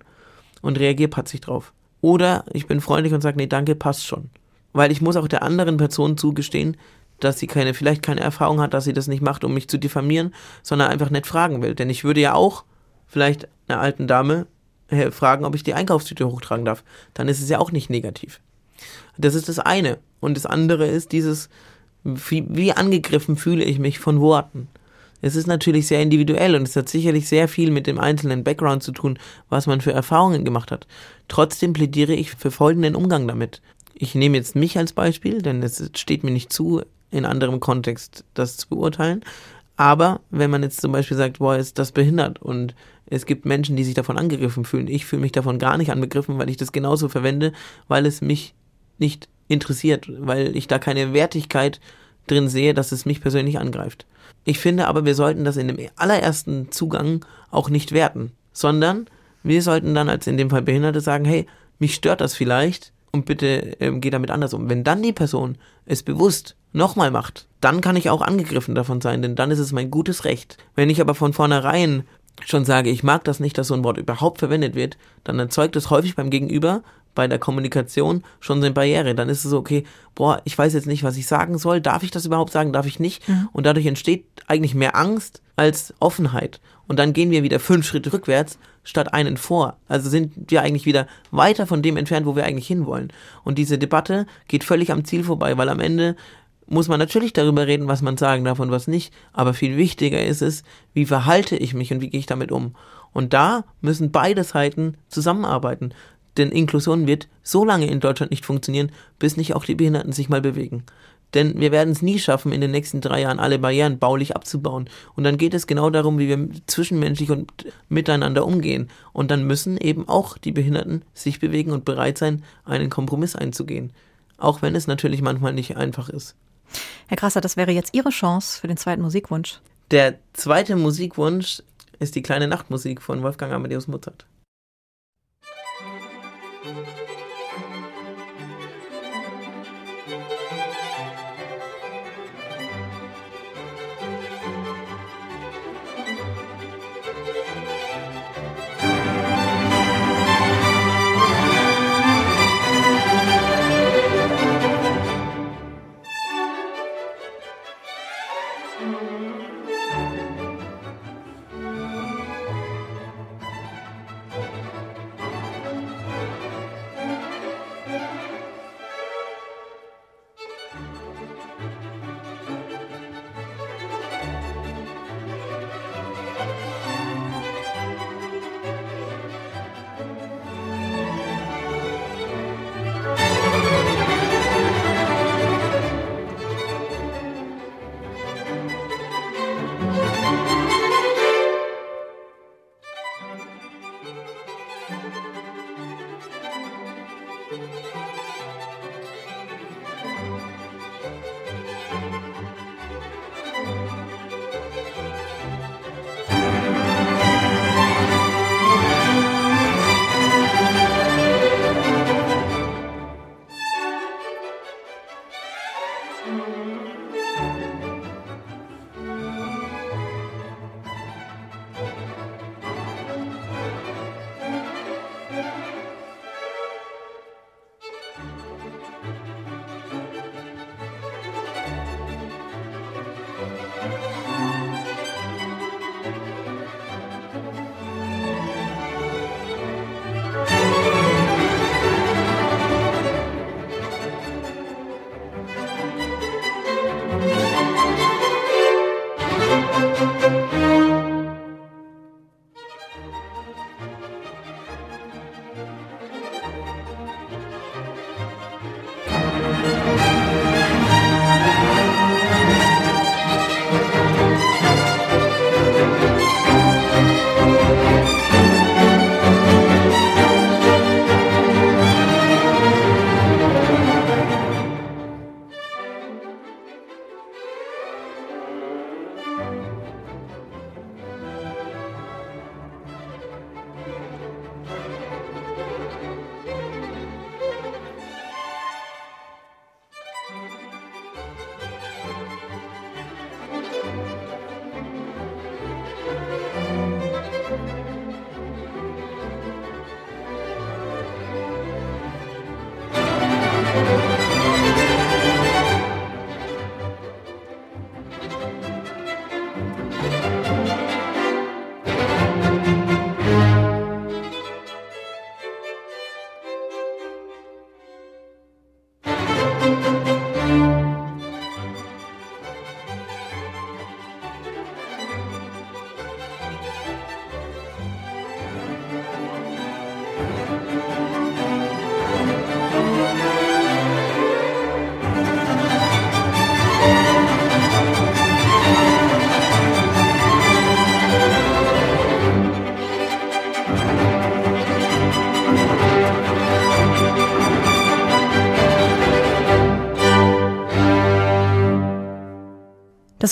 und reagiere patzig drauf. Oder ich bin freundlich und sage, nee, danke, passt schon. Weil ich muss auch der anderen Person zugestehen, dass sie keine, vielleicht keine Erfahrung hat, dass sie das nicht macht, um mich zu diffamieren, sondern einfach nicht fragen will. Denn ich würde ja auch vielleicht einer alten Dame äh, fragen, ob ich die Einkaufstüte hochtragen darf. Dann ist es ja auch nicht negativ. Das ist das eine. Und das andere ist dieses, wie, wie angegriffen fühle ich mich von Worten. Es ist natürlich sehr individuell und es hat sicherlich sehr viel mit dem einzelnen Background zu tun, was man für Erfahrungen gemacht hat. Trotzdem plädiere ich für folgenden Umgang damit. Ich nehme jetzt mich als Beispiel, denn es steht mir nicht zu, in anderem Kontext das zu beurteilen. Aber wenn man jetzt zum Beispiel sagt, boah, ist das behindert und es gibt Menschen, die sich davon angegriffen fühlen, ich fühle mich davon gar nicht angegriffen, weil ich das genauso verwende, weil es mich nicht interessiert, weil ich da keine Wertigkeit drin sehe, dass es mich persönlich angreift. Ich finde aber, wir sollten das in dem allerersten Zugang auch nicht werten, sondern wir sollten dann als in dem Fall Behinderte sagen, hey, mich stört das vielleicht und bitte ähm, geh damit anders um. Wenn dann die Person es bewusst nochmal macht, dann kann ich auch angegriffen davon sein, denn dann ist es mein gutes Recht. Wenn ich aber von vornherein schon sage, ich mag das nicht, dass so ein Wort überhaupt verwendet wird, dann erzeugt es häufig beim Gegenüber bei der Kommunikation schon eine Barriere. Dann ist es so, okay, boah, ich weiß jetzt nicht, was ich sagen soll. Darf ich das überhaupt sagen? Darf ich nicht? Mhm. Und dadurch entsteht eigentlich mehr Angst als Offenheit. Und dann gehen wir wieder fünf Schritte rückwärts statt einen vor. Also sind wir eigentlich wieder weiter von dem entfernt, wo wir eigentlich hinwollen. Und diese Debatte geht völlig am Ziel vorbei, weil am Ende muss man natürlich darüber reden, was man sagen darf und was nicht. Aber viel wichtiger ist es, wie verhalte ich mich und wie gehe ich damit um. Und da müssen beide Seiten zusammenarbeiten. Denn Inklusion wird so lange in Deutschland nicht funktionieren, bis nicht auch die Behinderten sich mal bewegen. Denn wir werden es nie schaffen, in den nächsten drei Jahren alle Barrieren baulich abzubauen. Und dann geht es genau darum, wie wir zwischenmenschlich und miteinander umgehen. Und dann müssen eben auch die Behinderten sich bewegen und bereit sein, einen Kompromiss einzugehen. Auch wenn es natürlich manchmal nicht einfach ist. Herr Krasser, das wäre jetzt Ihre Chance für den zweiten Musikwunsch. Der zweite Musikwunsch ist die kleine Nachtmusik von Wolfgang Amadeus Mozart.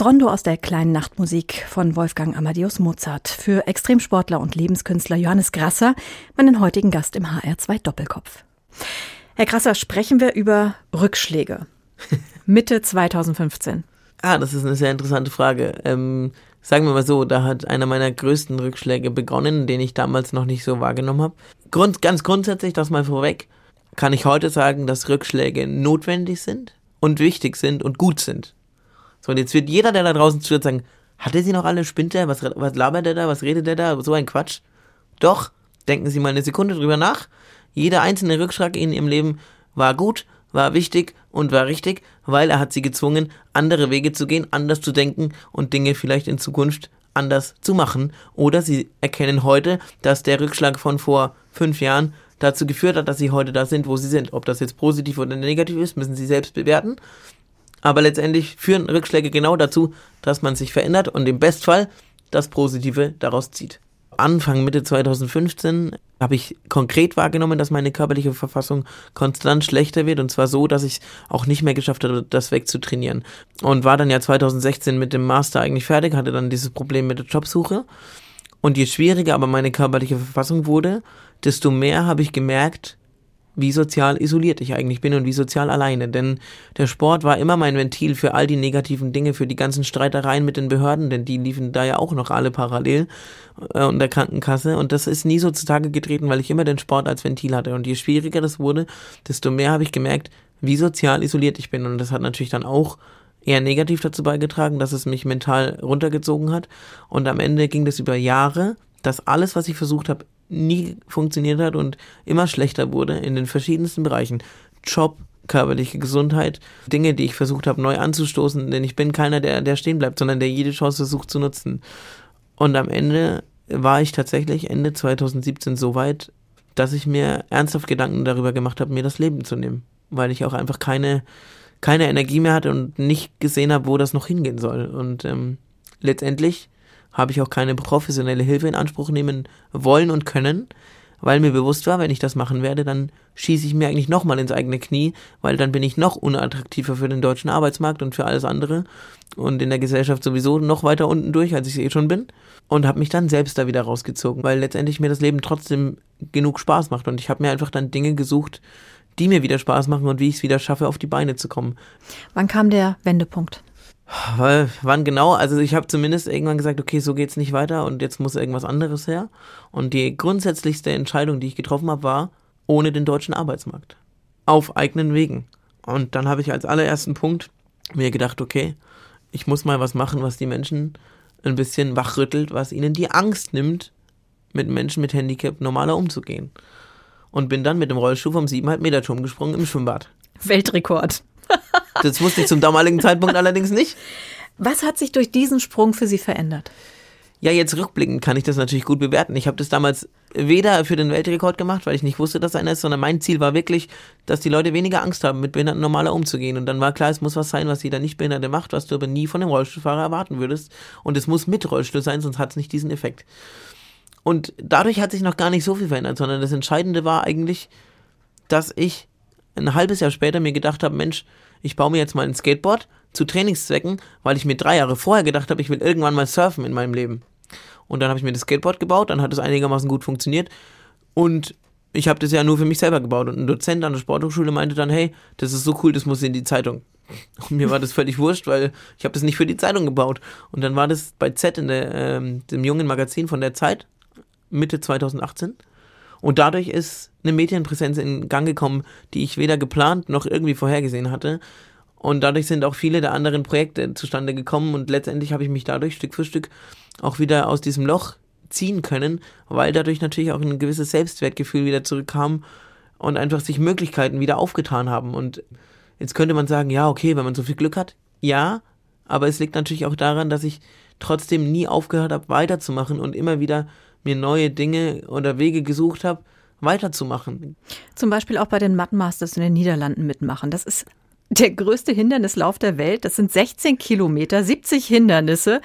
Rondo aus der kleinen Nachtmusik von Wolfgang Amadeus Mozart für Extremsportler und Lebenskünstler Johannes Grasser, meinen heutigen Gast im HR2 Doppelkopf. Herr Grasser, sprechen wir über Rückschläge. Mitte 2015. Ah, das ist eine sehr interessante Frage. Ähm, sagen wir mal so, da hat einer meiner größten Rückschläge begonnen, den ich damals noch nicht so wahrgenommen habe. Grund, ganz grundsätzlich, das mal vorweg, kann ich heute sagen, dass Rückschläge notwendig sind und wichtig sind und gut sind. So, und jetzt wird jeder, der da draußen zuhört, sagen, hat er sie noch alle? Spinnt er? Was, was labert er da? Was redet er da? So ein Quatsch. Doch, denken Sie mal eine Sekunde drüber nach. Jeder einzelne Rückschlag in Ihrem Leben war gut, war wichtig und war richtig, weil er hat Sie gezwungen, andere Wege zu gehen, anders zu denken und Dinge vielleicht in Zukunft anders zu machen. Oder Sie erkennen heute, dass der Rückschlag von vor fünf Jahren dazu geführt hat, dass Sie heute da sind, wo Sie sind. Ob das jetzt positiv oder negativ ist, müssen Sie selbst bewerten. Aber letztendlich führen Rückschläge genau dazu, dass man sich verändert und im Bestfall das Positive daraus zieht. Anfang Mitte 2015 habe ich konkret wahrgenommen, dass meine körperliche Verfassung konstant schlechter wird und zwar so, dass ich auch nicht mehr geschafft habe, das wegzutrainieren. Und war dann ja 2016 mit dem Master eigentlich fertig, hatte dann dieses Problem mit der Jobsuche. Und je schwieriger aber meine körperliche Verfassung wurde, desto mehr habe ich gemerkt, wie sozial isoliert ich eigentlich bin und wie sozial alleine. Denn der Sport war immer mein Ventil für all die negativen Dinge, für die ganzen Streitereien mit den Behörden, denn die liefen da ja auch noch alle parallel äh, und der Krankenkasse. Und das ist nie so zutage getreten, weil ich immer den Sport als Ventil hatte. Und je schwieriger das wurde, desto mehr habe ich gemerkt, wie sozial isoliert ich bin. Und das hat natürlich dann auch eher negativ dazu beigetragen, dass es mich mental runtergezogen hat. Und am Ende ging das über Jahre, dass alles, was ich versucht habe, nie funktioniert hat und immer schlechter wurde in den verschiedensten Bereichen. Job, körperliche Gesundheit, Dinge, die ich versucht habe neu anzustoßen, denn ich bin keiner, der, der stehen bleibt, sondern der jede Chance versucht zu nutzen. Und am Ende war ich tatsächlich Ende 2017 so weit, dass ich mir ernsthaft Gedanken darüber gemacht habe, mir das Leben zu nehmen, weil ich auch einfach keine, keine Energie mehr hatte und nicht gesehen habe, wo das noch hingehen soll. Und ähm, letztendlich habe ich auch keine professionelle Hilfe in Anspruch nehmen wollen und können, weil mir bewusst war, wenn ich das machen werde, dann schieße ich mir eigentlich nochmal ins eigene Knie, weil dann bin ich noch unattraktiver für den deutschen Arbeitsmarkt und für alles andere und in der Gesellschaft sowieso noch weiter unten durch, als ich eh schon bin und habe mich dann selbst da wieder rausgezogen, weil letztendlich mir das Leben trotzdem genug Spaß macht und ich habe mir einfach dann Dinge gesucht, die mir wieder Spaß machen und wie ich es wieder schaffe, auf die Beine zu kommen. Wann kam der Wendepunkt? Weil, wann genau? Also ich habe zumindest irgendwann gesagt, okay, so geht's nicht weiter und jetzt muss irgendwas anderes her. Und die grundsätzlichste Entscheidung, die ich getroffen habe, war ohne den deutschen Arbeitsmarkt. Auf eigenen Wegen. Und dann habe ich als allerersten Punkt mir gedacht, okay, ich muss mal was machen, was die Menschen ein bisschen wachrüttelt, was ihnen die Angst nimmt, mit Menschen mit Handicap normaler umzugehen. Und bin dann mit dem Rollstuhl vom 7,5 Meter Turm gesprungen im Schwimmbad. Weltrekord. Das wusste ich zum damaligen Zeitpunkt allerdings nicht. Was hat sich durch diesen Sprung für Sie verändert? Ja, jetzt rückblickend kann ich das natürlich gut bewerten. Ich habe das damals weder für den Weltrekord gemacht, weil ich nicht wusste, dass einer ist, sondern mein Ziel war wirklich, dass die Leute weniger Angst haben, mit Behinderten normaler umzugehen. Und dann war klar, es muss was sein, was jeder Nicht-Behinderte macht, was du aber nie von dem Rollstuhlfahrer erwarten würdest. Und es muss mit Rollstuhl sein, sonst hat es nicht diesen Effekt. Und dadurch hat sich noch gar nicht so viel verändert, sondern das Entscheidende war eigentlich, dass ich ein halbes Jahr später mir gedacht habe, Mensch, ich baue mir jetzt mal ein Skateboard zu Trainingszwecken, weil ich mir drei Jahre vorher gedacht habe, ich will irgendwann mal surfen in meinem Leben. Und dann habe ich mir das Skateboard gebaut, dann hat es einigermaßen gut funktioniert und ich habe das ja nur für mich selber gebaut und ein Dozent an der Sporthochschule meinte dann, hey, das ist so cool, das muss in die Zeitung. Und mir war das völlig wurscht, weil ich habe das nicht für die Zeitung gebaut. Und dann war das bei Z in der, ähm, dem jungen Magazin von der Zeit, Mitte 2018. Und dadurch ist eine Medienpräsenz in Gang gekommen, die ich weder geplant noch irgendwie vorhergesehen hatte. Und dadurch sind auch viele der anderen Projekte zustande gekommen und letztendlich habe ich mich dadurch Stück für Stück auch wieder aus diesem Loch ziehen können, weil dadurch natürlich auch ein gewisses Selbstwertgefühl wieder zurückkam und einfach sich Möglichkeiten wieder aufgetan haben. Und jetzt könnte man sagen, ja, okay, wenn man so viel Glück hat, ja, aber es liegt natürlich auch daran, dass ich trotzdem nie aufgehört habe, weiterzumachen und immer wieder mir neue Dinge oder Wege gesucht habe, weiterzumachen. Zum Beispiel auch bei den Mattenmasters in den Niederlanden mitmachen. Das ist der größte Hindernislauf der Welt. Das sind 16 Kilometer, 70 Hindernisse.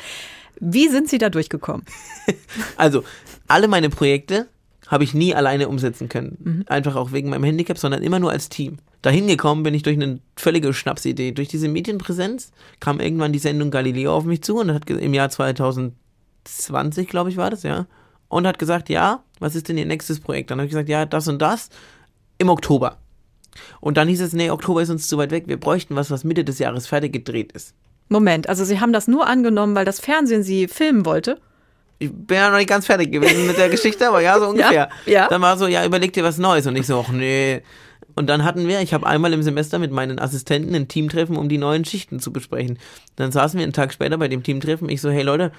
Wie sind Sie da durchgekommen? also, alle meine Projekte habe ich nie alleine umsetzen können. Mhm. Einfach auch wegen meinem Handicap, sondern immer nur als Team. Dahin gekommen bin ich durch eine völlige Schnapsidee. Durch diese Medienpräsenz kam irgendwann die Sendung Galileo auf mich zu und hat im Jahr 2020, glaube ich, war das, ja, und hat gesagt, ja, was ist denn Ihr nächstes Projekt? Dann habe ich gesagt, ja, das und das im Oktober. Und dann hieß es, nee, Oktober ist uns zu weit weg, wir bräuchten was, was Mitte des Jahres fertig gedreht ist. Moment, also Sie haben das nur angenommen, weil das Fernsehen Sie filmen wollte? Ich bin ja noch nicht ganz fertig gewesen mit der Geschichte, aber ja, so ungefähr. Ja, ja. Dann war so, ja, überleg dir was Neues. Und ich so, ach nee. Und dann hatten wir, ich habe einmal im Semester mit meinen Assistenten ein Teamtreffen, um die neuen Schichten zu besprechen. Dann saßen wir einen Tag später bei dem Teamtreffen. Ich so, hey Leute,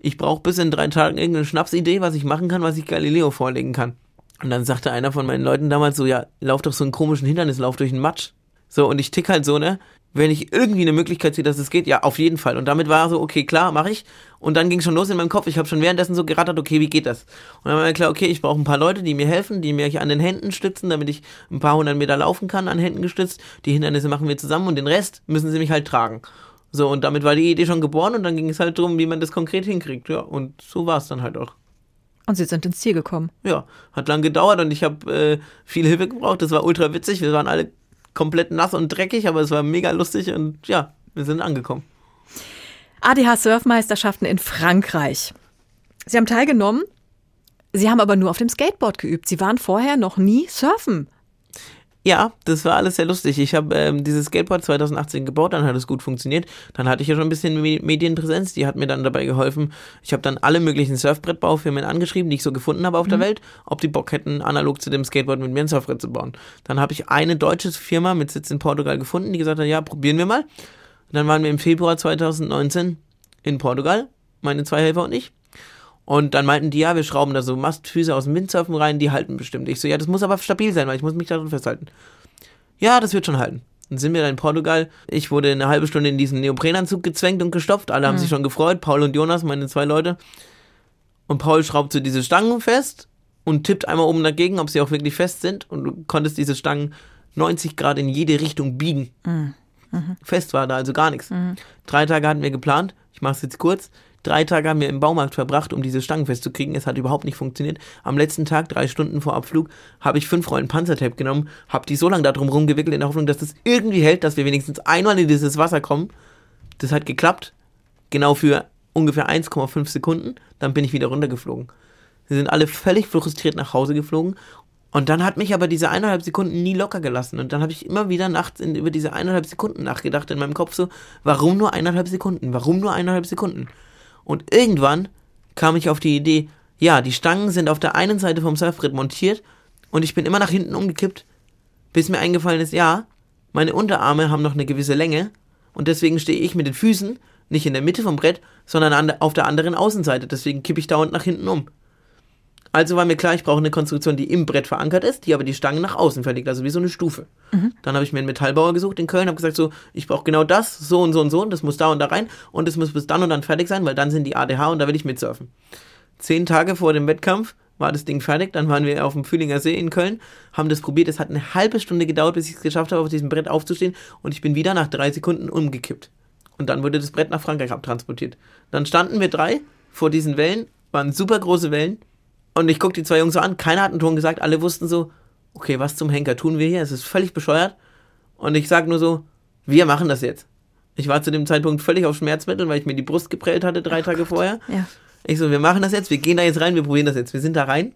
ich brauche bis in drei Tagen irgendeine Schnapsidee, was ich machen kann, was ich Galileo vorlegen kann. Und dann sagte einer von meinen Leuten damals so, ja, lauf doch so einen komischen Hindernislauf durch den Matsch. So, und ich tick halt so, ne? Wenn ich irgendwie eine Möglichkeit sehe, dass es geht, ja, auf jeden Fall. Und damit war so, okay, klar, mache ich. Und dann ging schon los in meinem Kopf. Ich habe schon währenddessen so gerattert, okay, wie geht das? Und dann war mir klar, okay, ich brauche ein paar Leute, die mir helfen, die mir an den Händen stützen, damit ich ein paar hundert Meter laufen kann, an Händen gestützt. Die Hindernisse machen wir zusammen und den Rest müssen sie mich halt tragen. So, und damit war die Idee schon geboren und dann ging es halt darum, wie man das konkret hinkriegt. Ja, und so war es dann halt auch. Und Sie sind ins Ziel gekommen. Ja, hat lang gedauert und ich habe äh, viel Hilfe gebraucht. Das war ultra witzig. Wir waren alle komplett nass und dreckig, aber es war mega lustig und ja, wir sind angekommen. ADH Surfmeisterschaften in Frankreich. Sie haben teilgenommen, Sie haben aber nur auf dem Skateboard geübt. Sie waren vorher noch nie surfen. Ja, das war alles sehr lustig. Ich habe ähm, dieses Skateboard 2018 gebaut, dann hat es gut funktioniert. Dann hatte ich ja schon ein bisschen Medienpräsenz, die hat mir dann dabei geholfen. Ich habe dann alle möglichen Surfbrettbaufirmen angeschrieben, die ich so gefunden habe auf mhm. der Welt, ob die Bock hätten, analog zu dem Skateboard mit mir ein Surfbrett zu bauen. Dann habe ich eine deutsche Firma mit Sitz in Portugal gefunden, die gesagt hat, ja, probieren wir mal. Und dann waren wir im Februar 2019 in Portugal, meine zwei Helfer und ich. Und dann meinten die, ja, wir schrauben da so Mastfüße aus dem Windsurfen rein, die halten bestimmt. Ich so, ja, das muss aber stabil sein, weil ich muss mich darin festhalten. ja, das wird schon halten. Dann sind wir da in Portugal. Ich wurde eine halbe Stunde in diesen Neoprenanzug gezwängt und gestopft. Alle haben Mhm. sich schon gefreut. Paul und Jonas, meine zwei Leute. Und Paul schraubt so diese Stangen fest und tippt einmal oben dagegen, ob sie auch wirklich fest sind. Und du konntest diese Stangen 90 Grad in jede Richtung biegen. Fest war da also gar nichts. Drei Tage hatten wir geplant. Ich mache es jetzt kurz. Drei Tage haben wir im Baumarkt verbracht, um diese Stangen festzukriegen. Es hat überhaupt nicht funktioniert. Am letzten Tag, drei Stunden vor Abflug, habe ich fünf Rollen Panzertape genommen, habe die so lange da drum rumgewickelt in der Hoffnung, dass das irgendwie hält, dass wir wenigstens einmal in dieses Wasser kommen. Das hat geklappt. Genau für ungefähr 1,5 Sekunden. Dann bin ich wieder runtergeflogen. Wir sind alle völlig frustriert nach Hause geflogen. Und dann hat mich aber diese eineinhalb Sekunden nie locker gelassen. Und dann habe ich immer wieder nachts in, über diese eineinhalb Sekunden nachgedacht in meinem Kopf so, warum nur eineinhalb Sekunden? Warum nur eineinhalb Sekunden? Und irgendwann kam ich auf die Idee, ja, die Stangen sind auf der einen Seite vom Surfbrett montiert und ich bin immer nach hinten umgekippt, bis mir eingefallen ist, ja, meine Unterarme haben noch eine gewisse Länge und deswegen stehe ich mit den Füßen nicht in der Mitte vom Brett, sondern an auf der anderen Außenseite. Deswegen kippe ich dauernd nach hinten um. Also war mir klar, ich brauche eine Konstruktion, die im Brett verankert ist, die aber die Stangen nach außen verlegt, also wie so eine Stufe. Dann habe ich mir einen Metallbauer gesucht in Köln, habe gesagt, so, ich brauche genau das, so und so und so, und das muss da und da rein und das muss bis dann und dann fertig sein, weil dann sind die ADH und da will ich mitsurfen. Zehn Tage vor dem Wettkampf war das Ding fertig, dann waren wir auf dem Fühlinger See in Köln, haben das probiert, es hat eine halbe Stunde gedauert, bis ich es geschafft habe, auf diesem Brett aufzustehen und ich bin wieder nach drei Sekunden umgekippt. Und dann wurde das Brett nach Frankreich abtransportiert. Dann standen wir drei vor diesen Wellen, waren super große Wellen, und ich guck die zwei Jungs so an, keiner hat einen Ton gesagt, alle wussten so, okay, was zum Henker tun wir hier? Es ist völlig bescheuert. Und ich sag nur so, wir machen das jetzt. Ich war zu dem Zeitpunkt völlig auf Schmerzmitteln, weil ich mir die Brust geprellt hatte drei Tage vorher. Ja. Ich so, wir machen das jetzt, wir gehen da jetzt rein, wir probieren das jetzt. Wir sind da rein.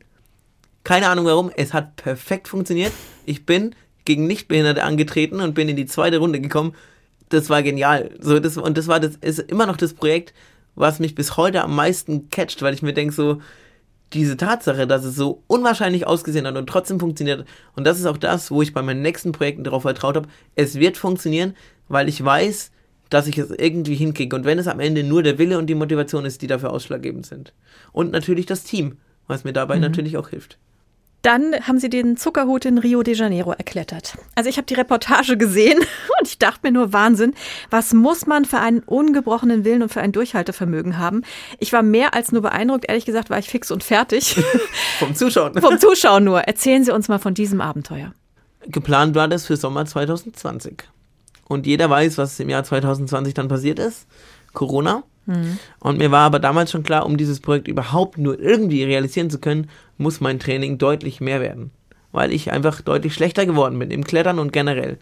Keine Ahnung warum, es hat perfekt funktioniert. Ich bin gegen Nichtbehinderte angetreten und bin in die zweite Runde gekommen. Das war genial. So, das, und das war das ist immer noch das Projekt, was mich bis heute am meisten catcht, weil ich mir denke so, diese Tatsache, dass es so unwahrscheinlich ausgesehen hat und trotzdem funktioniert. Und das ist auch das, wo ich bei meinen nächsten Projekten darauf vertraut habe. Es wird funktionieren, weil ich weiß, dass ich es irgendwie hinkriege. Und wenn es am Ende nur der Wille und die Motivation ist, die dafür ausschlaggebend sind. Und natürlich das Team, was mir dabei natürlich auch hilft. Dann haben sie den Zuckerhut in Rio de Janeiro erklettert. Also ich habe die Reportage gesehen und ich dachte mir nur Wahnsinn, was muss man für einen ungebrochenen Willen und für ein Durchhaltevermögen haben? Ich war mehr als nur beeindruckt, ehrlich gesagt war ich fix und fertig. Vom Zuschauen. Vom Zuschauen nur. Erzählen Sie uns mal von diesem Abenteuer. Geplant war das für Sommer 2020. Und jeder weiß, was im Jahr 2020 dann passiert ist. Corona. Und mir war aber damals schon klar, um dieses Projekt überhaupt nur irgendwie realisieren zu können, muss mein Training deutlich mehr werden. Weil ich einfach deutlich schlechter geworden bin im Klettern und generell.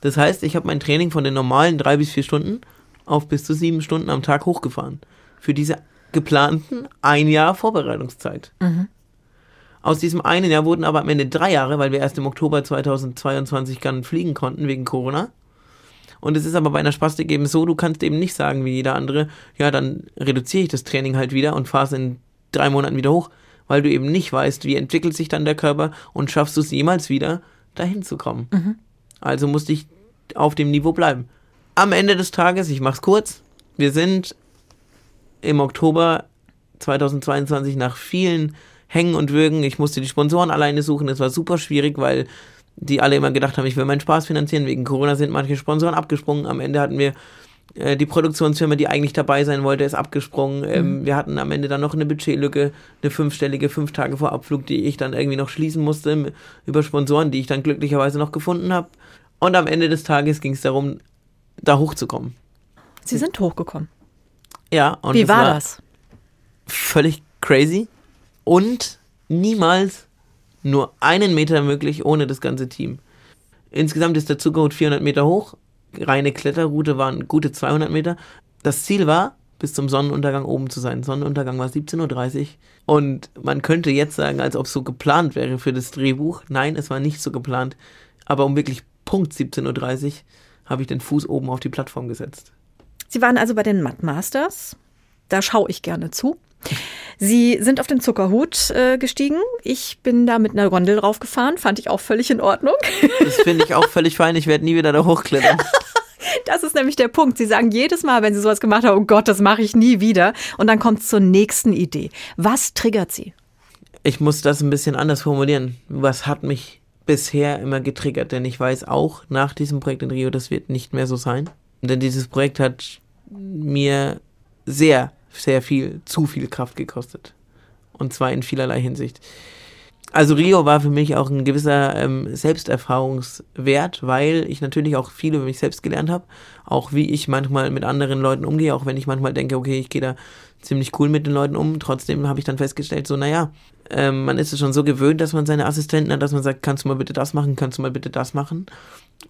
Das heißt, ich habe mein Training von den normalen drei bis vier Stunden auf bis zu sieben Stunden am Tag hochgefahren. Für diese geplanten ein Jahr Vorbereitungszeit. Aus diesem einen Jahr wurden aber am Ende drei Jahre, weil wir erst im Oktober 2022 dann fliegen konnten wegen Corona. Und es ist aber bei einer Spastik eben so, du kannst eben nicht sagen wie jeder andere, ja, dann reduziere ich das Training halt wieder und fahre es in drei Monaten wieder hoch, weil du eben nicht weißt, wie entwickelt sich dann der Körper und schaffst du es jemals wieder, dahin zu kommen. Also musste ich auf dem Niveau bleiben. Am Ende des Tages, ich mach's kurz, wir sind im Oktober 2022 nach vielen Hängen und Würgen, ich musste die Sponsoren alleine suchen, es war super schwierig, weil die alle immer gedacht haben, ich will meinen Spaß finanzieren. Wegen Corona sind manche Sponsoren abgesprungen. Am Ende hatten wir die Produktionsfirma, die eigentlich dabei sein wollte, ist abgesprungen. Ähm, Wir hatten am Ende dann noch eine Budgetlücke, eine fünfstellige, fünf Tage vor Abflug, die ich dann irgendwie noch schließen musste über Sponsoren, die ich dann glücklicherweise noch gefunden habe. Und am Ende des Tages ging es darum, da hochzukommen. Sie sind hochgekommen. Ja, und Wie das war das? völlig crazy und niemals nur einen Meter möglich ohne das ganze Team. Insgesamt ist der Zuckerhut 400 Meter hoch, reine Kletterroute waren gute 200 Meter. Das Ziel war, bis zum Sonnenuntergang oben zu sein. Sonnenuntergang war 17.30 Uhr und man könnte jetzt sagen, als ob es so geplant wäre für das Drehbuch. Nein, es war nicht so geplant, aber um wirklich Punkt 17.30 Uhr habe ich den Fuß oben auf die Plattform gesetzt. Sie waren also bei den Mud Masters. Da schaue ich gerne zu. Sie sind auf den Zuckerhut äh, gestiegen. Ich bin da mit einer Gondel draufgefahren. Fand ich auch völlig in Ordnung. Das finde ich auch völlig fein. Ich werde nie wieder da hochklettern. Das ist nämlich der Punkt. Sie sagen jedes Mal, wenn Sie sowas gemacht haben, oh Gott, das mache ich nie wieder. Und dann kommt es zur nächsten Idee. Was triggert Sie? ich muss das ein bisschen anders formulieren. Was hat mich bisher immer getriggert, denn ich weiß auch nach diesem Projekt in Rio, das wird nicht mehr so sein. Denn dieses Projekt hat mir sehr, sehr viel, zu viel Kraft gekostet. Und zwar in vielerlei Hinsicht. Also Rio war für mich auch ein gewisser ähm, Selbsterfahrungswert, weil ich natürlich auch viel über mich selbst gelernt habe, auch wie ich manchmal mit anderen Leuten umgehe, auch wenn ich manchmal denke, okay, ich gehe da ziemlich cool mit den Leuten um. Trotzdem habe ich dann festgestellt, so, naja, ähm, man ist es schon so gewöhnt, dass man seine Assistenten hat, dass man sagt, kannst du mal bitte das machen, kannst du mal bitte das machen.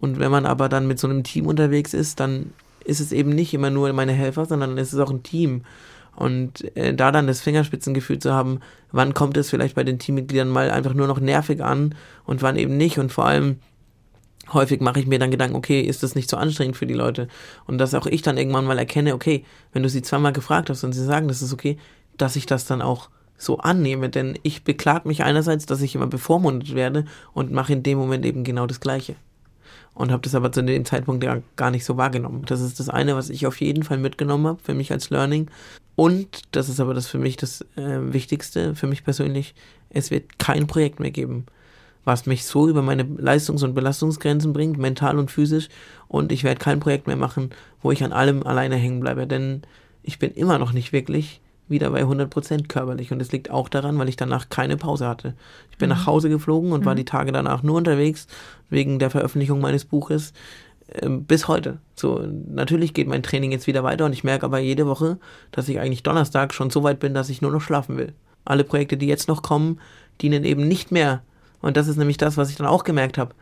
Und wenn man aber dann mit so einem Team unterwegs ist, dann ist es eben nicht immer nur meine Helfer, sondern dann ist es auch ein Team. Und äh, da dann das Fingerspitzengefühl zu haben, wann kommt es vielleicht bei den Teammitgliedern mal einfach nur noch nervig an und wann eben nicht. Und vor allem häufig mache ich mir dann Gedanken, okay, ist das nicht so anstrengend für die Leute? Und dass auch ich dann irgendwann mal erkenne, okay, wenn du sie zweimal gefragt hast und sie sagen, das ist okay, dass ich das dann auch so annehme, denn ich beklag mich einerseits, dass ich immer bevormundet werde und mache in dem Moment eben genau das Gleiche. Und habe das aber zu dem Zeitpunkt ja gar nicht so wahrgenommen. Das ist das eine, was ich auf jeden Fall mitgenommen habe, für mich als Learning. Und, das ist aber das für mich das äh, Wichtigste, für mich persönlich, es wird kein Projekt mehr geben, was mich so über meine Leistungs- und Belastungsgrenzen bringt, mental und physisch. Und ich werde kein Projekt mehr machen, wo ich an allem alleine hängen bleibe. Denn ich bin immer noch nicht wirklich wieder bei 100% körperlich. Und es liegt auch daran, weil ich danach keine Pause hatte. Ich bin mhm. nach Hause geflogen und mhm. war die Tage danach nur unterwegs, wegen der Veröffentlichung meines Buches, äh, bis heute. So, natürlich geht mein Training jetzt wieder weiter und ich merke aber jede Woche, dass ich eigentlich Donnerstag schon so weit bin, dass ich nur noch schlafen will. Alle Projekte, die jetzt noch kommen, dienen eben nicht mehr. Und das ist nämlich das, was ich dann auch gemerkt habe.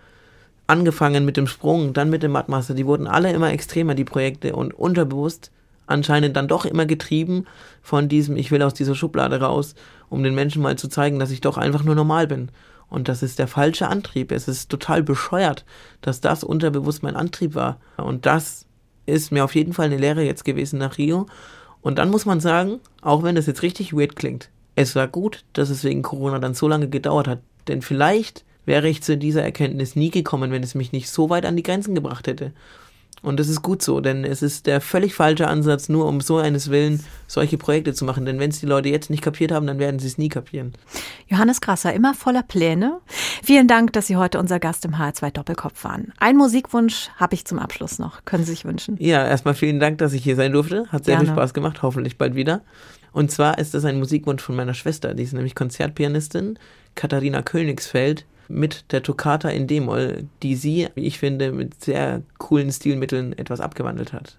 Angefangen mit dem Sprung, dann mit dem Mattmaster, die wurden alle immer extremer, die Projekte, und unterbewusst anscheinend dann doch immer getrieben von diesem, ich will aus dieser Schublade raus, um den Menschen mal zu zeigen, dass ich doch einfach nur normal bin. Und das ist der falsche Antrieb. Es ist total bescheuert, dass das unterbewusst mein Antrieb war. Und das ist mir auf jeden Fall eine Lehre jetzt gewesen nach Rio. Und dann muss man sagen, auch wenn das jetzt richtig weird klingt, es war gut, dass es wegen Corona dann so lange gedauert hat. Denn vielleicht wäre ich zu dieser Erkenntnis nie gekommen, wenn es mich nicht so weit an die Grenzen gebracht hätte. Und das ist gut so, denn es ist der völlig falsche Ansatz, nur um so eines Willen solche Projekte zu machen. Denn wenn es die Leute jetzt nicht kapiert haben, dann werden sie es nie kapieren. Johannes Krasser, immer voller Pläne. Vielen Dank, dass Sie heute unser Gast im HR2 Doppelkopf waren. Ein Musikwunsch habe ich zum Abschluss noch. Können Sie sich wünschen? Ja, erstmal vielen Dank, dass ich hier sein durfte. Hat sehr Gerne. viel Spaß gemacht. Hoffentlich bald wieder. Und zwar ist das ein Musikwunsch von meiner Schwester. Die ist nämlich Konzertpianistin, Katharina Königsfeld mit der Toccata in D-Moll, die sie, wie ich finde, mit sehr coolen Stilmitteln etwas abgewandelt hat.